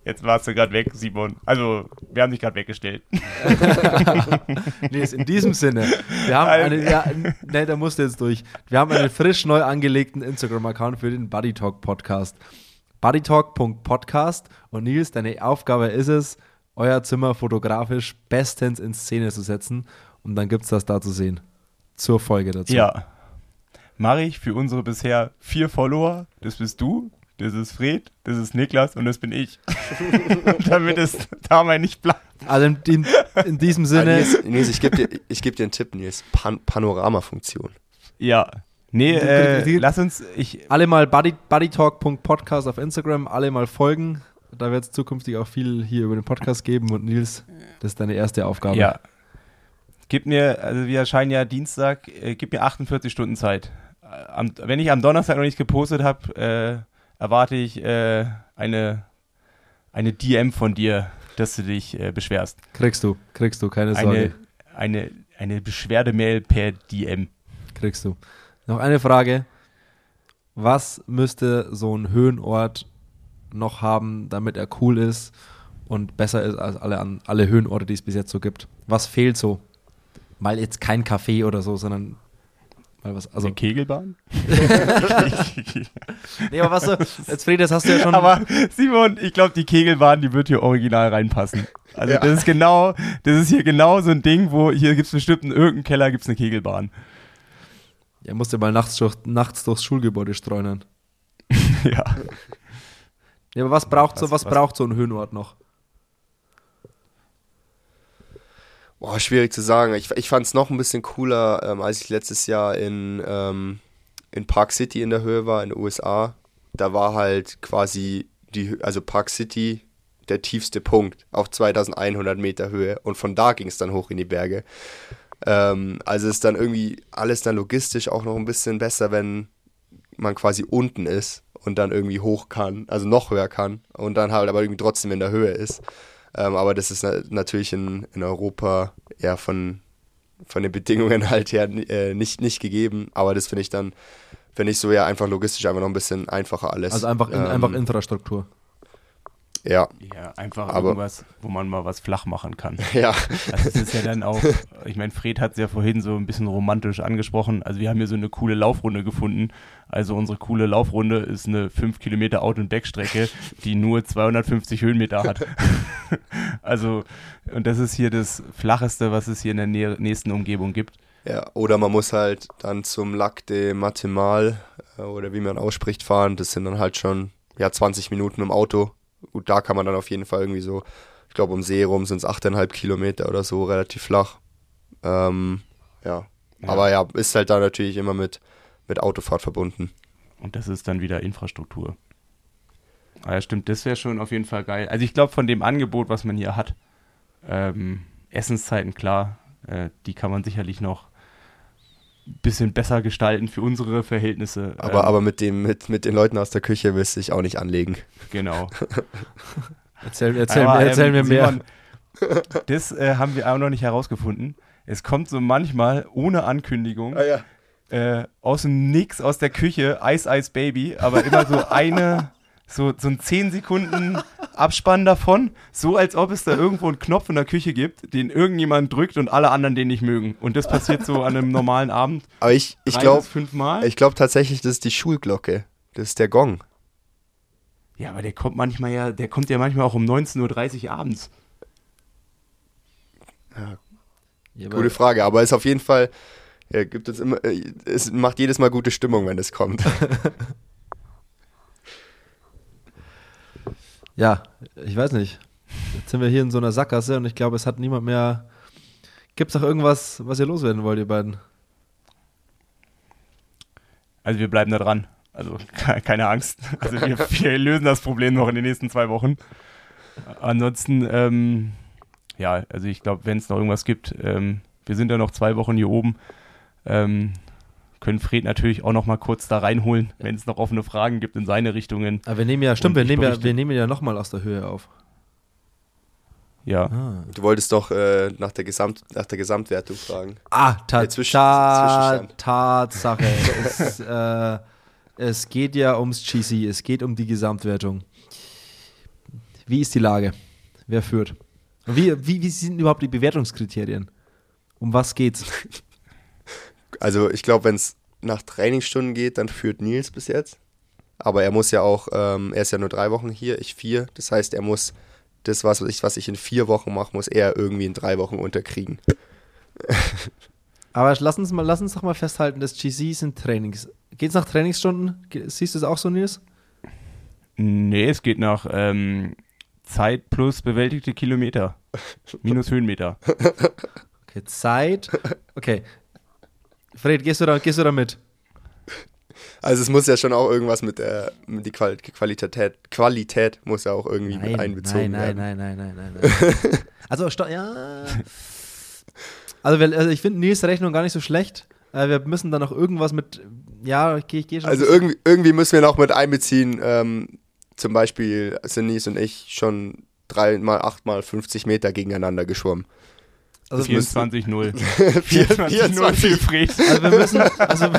S3: Jetzt warst du gerade weg, Simon. Also, wir haben dich gerade weggestellt.
S1: Nils, in diesem Sinne, wir haben eine, ja, ne, da musst du jetzt durch. Wir haben einen frisch neu angelegten Instagram-Account für den Buddy Talk Podcast. buddytalk.podcast und Nils, deine Aufgabe ist es, euer Zimmer fotografisch bestens in Szene zu setzen und dann gibt es das da zu sehen. Zur Folge dazu.
S3: Ja. Mache ich für unsere bisher vier Follower. Das bist du, das ist Fred, das ist Niklas und das bin ich. Damit es dabei nicht bleibt.
S1: Also in, in, in diesem
S4: Ah,
S1: Sinne,
S4: Nils, Nils, ich gebe dir, ich geb dir einen Tipp, Nils. Pan Panorama-Funktion.
S3: Ja. Nee, äh, lass uns, ich,
S1: alle mal buddy, buddytalk.podcast auf Instagram, alle mal folgen. Da wird es zukünftig auch viel hier über den Podcast geben und Nils, das ist deine erste Aufgabe.
S3: ja. Gib mir, also wir erscheinen ja Dienstag, äh, gib mir 48 Stunden Zeit. Äh, Am, wenn ich am Donnerstag noch nicht gepostet habe, äh, erwarte ich äh, eine, eine DM von dir, dass du dich äh, beschwerst.
S1: Kriegst du, kriegst du, keine Sorge.
S3: Eine, eine, eine Beschwerdemail per DM.
S1: Kriegst du. Noch eine Frage. Was müsste so ein Höhenort noch haben, damit er cool ist und besser ist als alle, an, alle Höhenorte, die es bis jetzt so gibt? Was fehlt so? Mal jetzt kein Café oder so, sondern mal was. Also,
S3: Eine Kegelbahn?
S1: nee, aber was so, jetzt Fred, das hast du ja schon.
S3: Aber Simon, ich glaube, die Kegelbahn, die wird hier original reinpassen. Also
S4: Ja.
S3: das ist genau, das ist hier genau so ein Ding, wo hier gibt es bestimmt in irgendeinem Keller gibt's eine Kegelbahn.
S1: Er musste mal nachts, durch, nachts durchs Schulgebäude streunern.
S3: ja.
S1: Ja, aber was braucht so,
S3: Was-
S1: was, braucht so ein Höhenort noch?
S4: Boah, schwierig zu sagen. Ich, ich fand es noch ein bisschen cooler, ähm, als ich letztes Jahr in, ähm, in Park City in der Höhe war, in den USA. Da war halt quasi die, also Park City der tiefste Punkt auf 2100 Meter Höhe und von da ging es dann hoch in die Berge. Ähm, also ist dann irgendwie alles dann logistisch auch noch ein bisschen besser, wenn man quasi unten ist und dann irgendwie hoch kann, also noch höher kann und dann halt aber irgendwie trotzdem in der Höhe ist. Ähm, aber das ist na natürlich in, in Europa eher von, von den Bedingungen halt her äh, nicht, nicht gegeben. Aber das finde ich dann, finde ich so ja einfach logistisch einfach noch ein bisschen einfacher alles.
S1: Also einfach, in,
S4: Ähm,
S1: einfach Infrastruktur.
S4: Ja,
S3: Ja, einfach
S4: Aber-
S3: irgendwas, wo man mal was flach machen kann.
S4: ja.
S3: Also es ist ja dann auch, ich meine, Fred hat es ja vorhin so ein bisschen romantisch angesprochen. Also wir haben hier so eine coole Laufrunde gefunden. Also unsere coole Laufrunde ist eine 5 Kilometer Out- und Backstrecke, die nur 250 Höhenmeter hat. also, und das ist hier das Flacheste, was es hier in der nä nächsten Umgebung gibt.
S4: Ja, oder man muss halt dann zum Lac de Matemal äh, oder wie man ausspricht fahren. Das sind dann halt schon ja 20 Minuten im Auto. Gut, da kann man dann auf jeden Fall irgendwie so, ich glaube um See rum sind es 8,5 Kilometer oder so, relativ flach. Ähm, ja.
S3: Ja.
S4: aber ja, ist halt da natürlich immer mit, mit Autofahrt verbunden.
S3: Und das ist dann wieder Infrastruktur. Ah ja, stimmt, das wäre schon auf jeden Fall geil. Also ich glaube, von dem Angebot, was man hier hat, ähm, Essenszeiten, klar, äh, die kann man sicherlich noch bisschen besser gestalten für unsere Verhältnisse.
S4: Aber,
S3: ähm,
S4: aber mit, dem, mit, mit den Leuten aus der Küche willst du dich auch nicht anlegen.
S3: Genau.
S1: Erzähl, erzähl,
S3: Aber,
S1: mir, erzähl
S3: ähm,
S1: mir mehr.
S3: Simon, das äh, haben wir auch noch nicht herausgefunden. Es kommt so manchmal ohne Ankündigung
S4: ja.
S3: äh, aus dem Nix, aus der Küche, Ice Ice Baby, aber immer so eine, so, so ein 10 Sekunden Abspann davon, so als ob es da irgendwo einen Knopf in der Küche gibt, den irgendjemand drückt und alle anderen den nicht mögen. Und das passiert so an einem normalen Abend.
S4: Aber ich, ich glaube ich glaub tatsächlich, das ist die Schulglocke. Das ist der Gong.
S3: Ja, aber der kommt manchmal ja, der kommt ja manchmal auch um 19.30 Uhr abends.
S1: Ja, aber-
S4: Gute Frage, aber ist auf jeden Fall, ja, gibt es immer, äh, es macht jedes Mal gute Stimmung, wenn es kommt.
S1: Ja, ich weiß nicht. Jetzt sind wir hier in so einer Sackgasse und ich glaube, es hat niemand mehr. Gibt es noch irgendwas, was ihr loswerden wollt, ihr beiden?
S3: Also wir bleiben da dran. Also ke- keine Angst. Also wir, wir lösen das Problem noch in den nächsten zwei Wochen. Ansonsten, ähm, ja, also ich glaube, wenn es noch irgendwas gibt, ähm, wir sind ja noch zwei Wochen hier oben. Ähm, können Fred natürlich auch noch mal kurz da reinholen, wenn es noch offene Fragen gibt in seine Richtungen.
S1: Aber wir nehmen ja, stimmt, wir nehmen ja, wir nehmen ja nochmal aus der Höhe auf.
S3: Ja.
S1: Ah,
S4: Du wolltest doch äh, nach, der Gesamt, nach der Gesamtwertung fragen.
S1: ah ta
S4: Der Zwischen-
S1: ta
S4: Zwischenstand.
S1: Tatsache. es, äh, es geht ja ums GC, es geht um die Gesamtwertung. Wie ist die Lage? Wer führt? Und Wie, wie, wie sind überhaupt die Bewertungskriterien? Um was geht's?
S4: Also ich glaube, wenn es nach Trainingsstunden geht, dann führt Nils bis jetzt. Aber er muss ja auch, ähm, er ist ja nur drei Wochen hier, ich vier. Das heißt, er muss das, was ich, was ich in vier Wochen mache, muss er irgendwie in drei Wochen unterkriegen.
S1: Aber lass uns, mal, lass uns doch mal festhalten, das GC sind Trainings. Geht's nach Trainingsstunden? Siehst du es auch so, Nils?
S3: Nee, es geht nach ähm, Zeit plus bewältigte Kilometer. Minus Höhenmeter.
S1: Okay, Zeit. Okay. Fred, gehst du da, gehst du da mit?
S4: Also es muss ja schon auch irgendwas mit der mit die Qual Qualität, Qualität muss ja auch irgendwie mit einbezogen
S1: nein,
S4: werden.
S1: nein, nein, nein, nein, nein, nein. also, ja. Also, wir, also ich finde Nils Rechnung gar nicht so schlecht. Äh, wir müssen da noch irgendwas mit. Ja, ich gehe ich geh schon.
S4: Also irgendwie, irgendwie müssen wir noch mit einbeziehen, ähm, zum Beispiel sind Nils und ich schon dreimal, achtmal 50 Meter gegeneinander geschwommen.
S1: Also,
S4: das müsste-
S3: 24-0.
S4: 24
S3: 24-0 für Fred.
S1: also wir müssen, also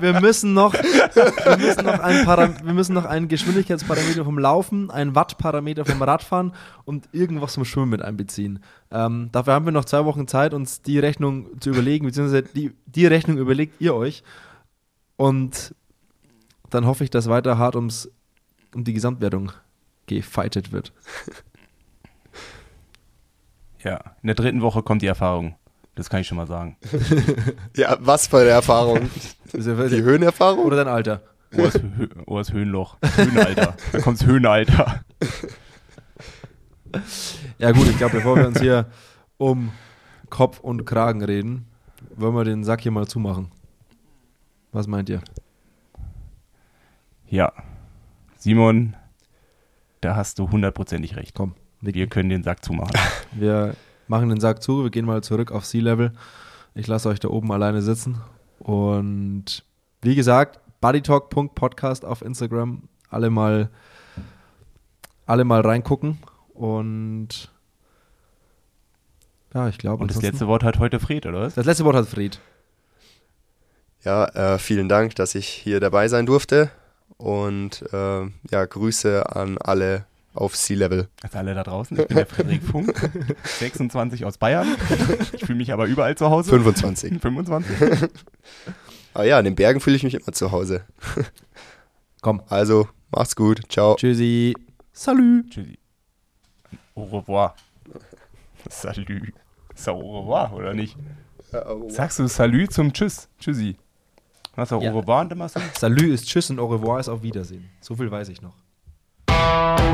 S1: wir müssen noch, wir müssen noch ein Param wir müssen noch einen Geschwindigkeitsparameter vom Laufen, einen Wattparameter vom Radfahren und irgendwas vom Schwimmen mit einbeziehen. Ähm, dafür haben wir noch zwei Wochen Zeit, uns die Rechnung zu überlegen, beziehungsweise die, die Rechnung überlegt ihr euch. Und dann hoffe ich, dass weiter hart ums, um die Gesamtwertung gefightet wird.
S3: Ja, in der dritten Woche kommt die Erfahrung. Das kann ich schon mal sagen.
S4: Ja, was für eine Erfahrung? Die Höhenerfahrung?
S1: Oder dein Alter.
S3: Ohrs, Hö Ohrs Höhenloch. Höhenalter. Da kommt's Höhenalter.
S1: Ja gut, ich glaube, bevor wir uns hier um Kopf und Kragen reden, wollen wir den Sack hier mal zumachen. Was meint ihr?
S3: Ja. Simon, da hast du hundertprozentig recht.
S1: Komm, wir,
S3: Wir können den Sack zumachen.
S1: wir machen den Sack zu, wir gehen mal zurück auf Sea Level. Ich lasse euch da oben alleine sitzen. Und wie gesagt, buddytalk.podcast auf Instagram. Alle mal, alle mal reingucken. Und ja, ich glaube.
S3: Und das letzte Wort hat heute Fred, oder was?
S1: das letzte Wort hat Fried.
S4: Ja, äh, vielen Dank, dass ich hier dabei sein durfte. Und äh, ja, Grüße an alle auf Sea Level.
S3: Also alle da draußen, ich bin der Frederik Funk, 26 aus Bayern. Ich fühle mich aber überall zu Hause.
S4: 25.
S3: 25.
S4: Aber ja, in den Bergen fühle ich mich immer zu Hause.
S1: Komm.
S4: Also, macht's gut. Ciao.
S1: Tschüssi. Salut.
S3: Tschüssi. Au revoir. Salut. Ist auch au revoir, oder nicht? Sagst du Salut zum Tschüss. Tschüssi. Was auch
S1: Ja.
S3: au revoir und du
S1: Salut ist Tschüss und Au revoir ist auf Wiedersehen. So viel weiß ich noch. Música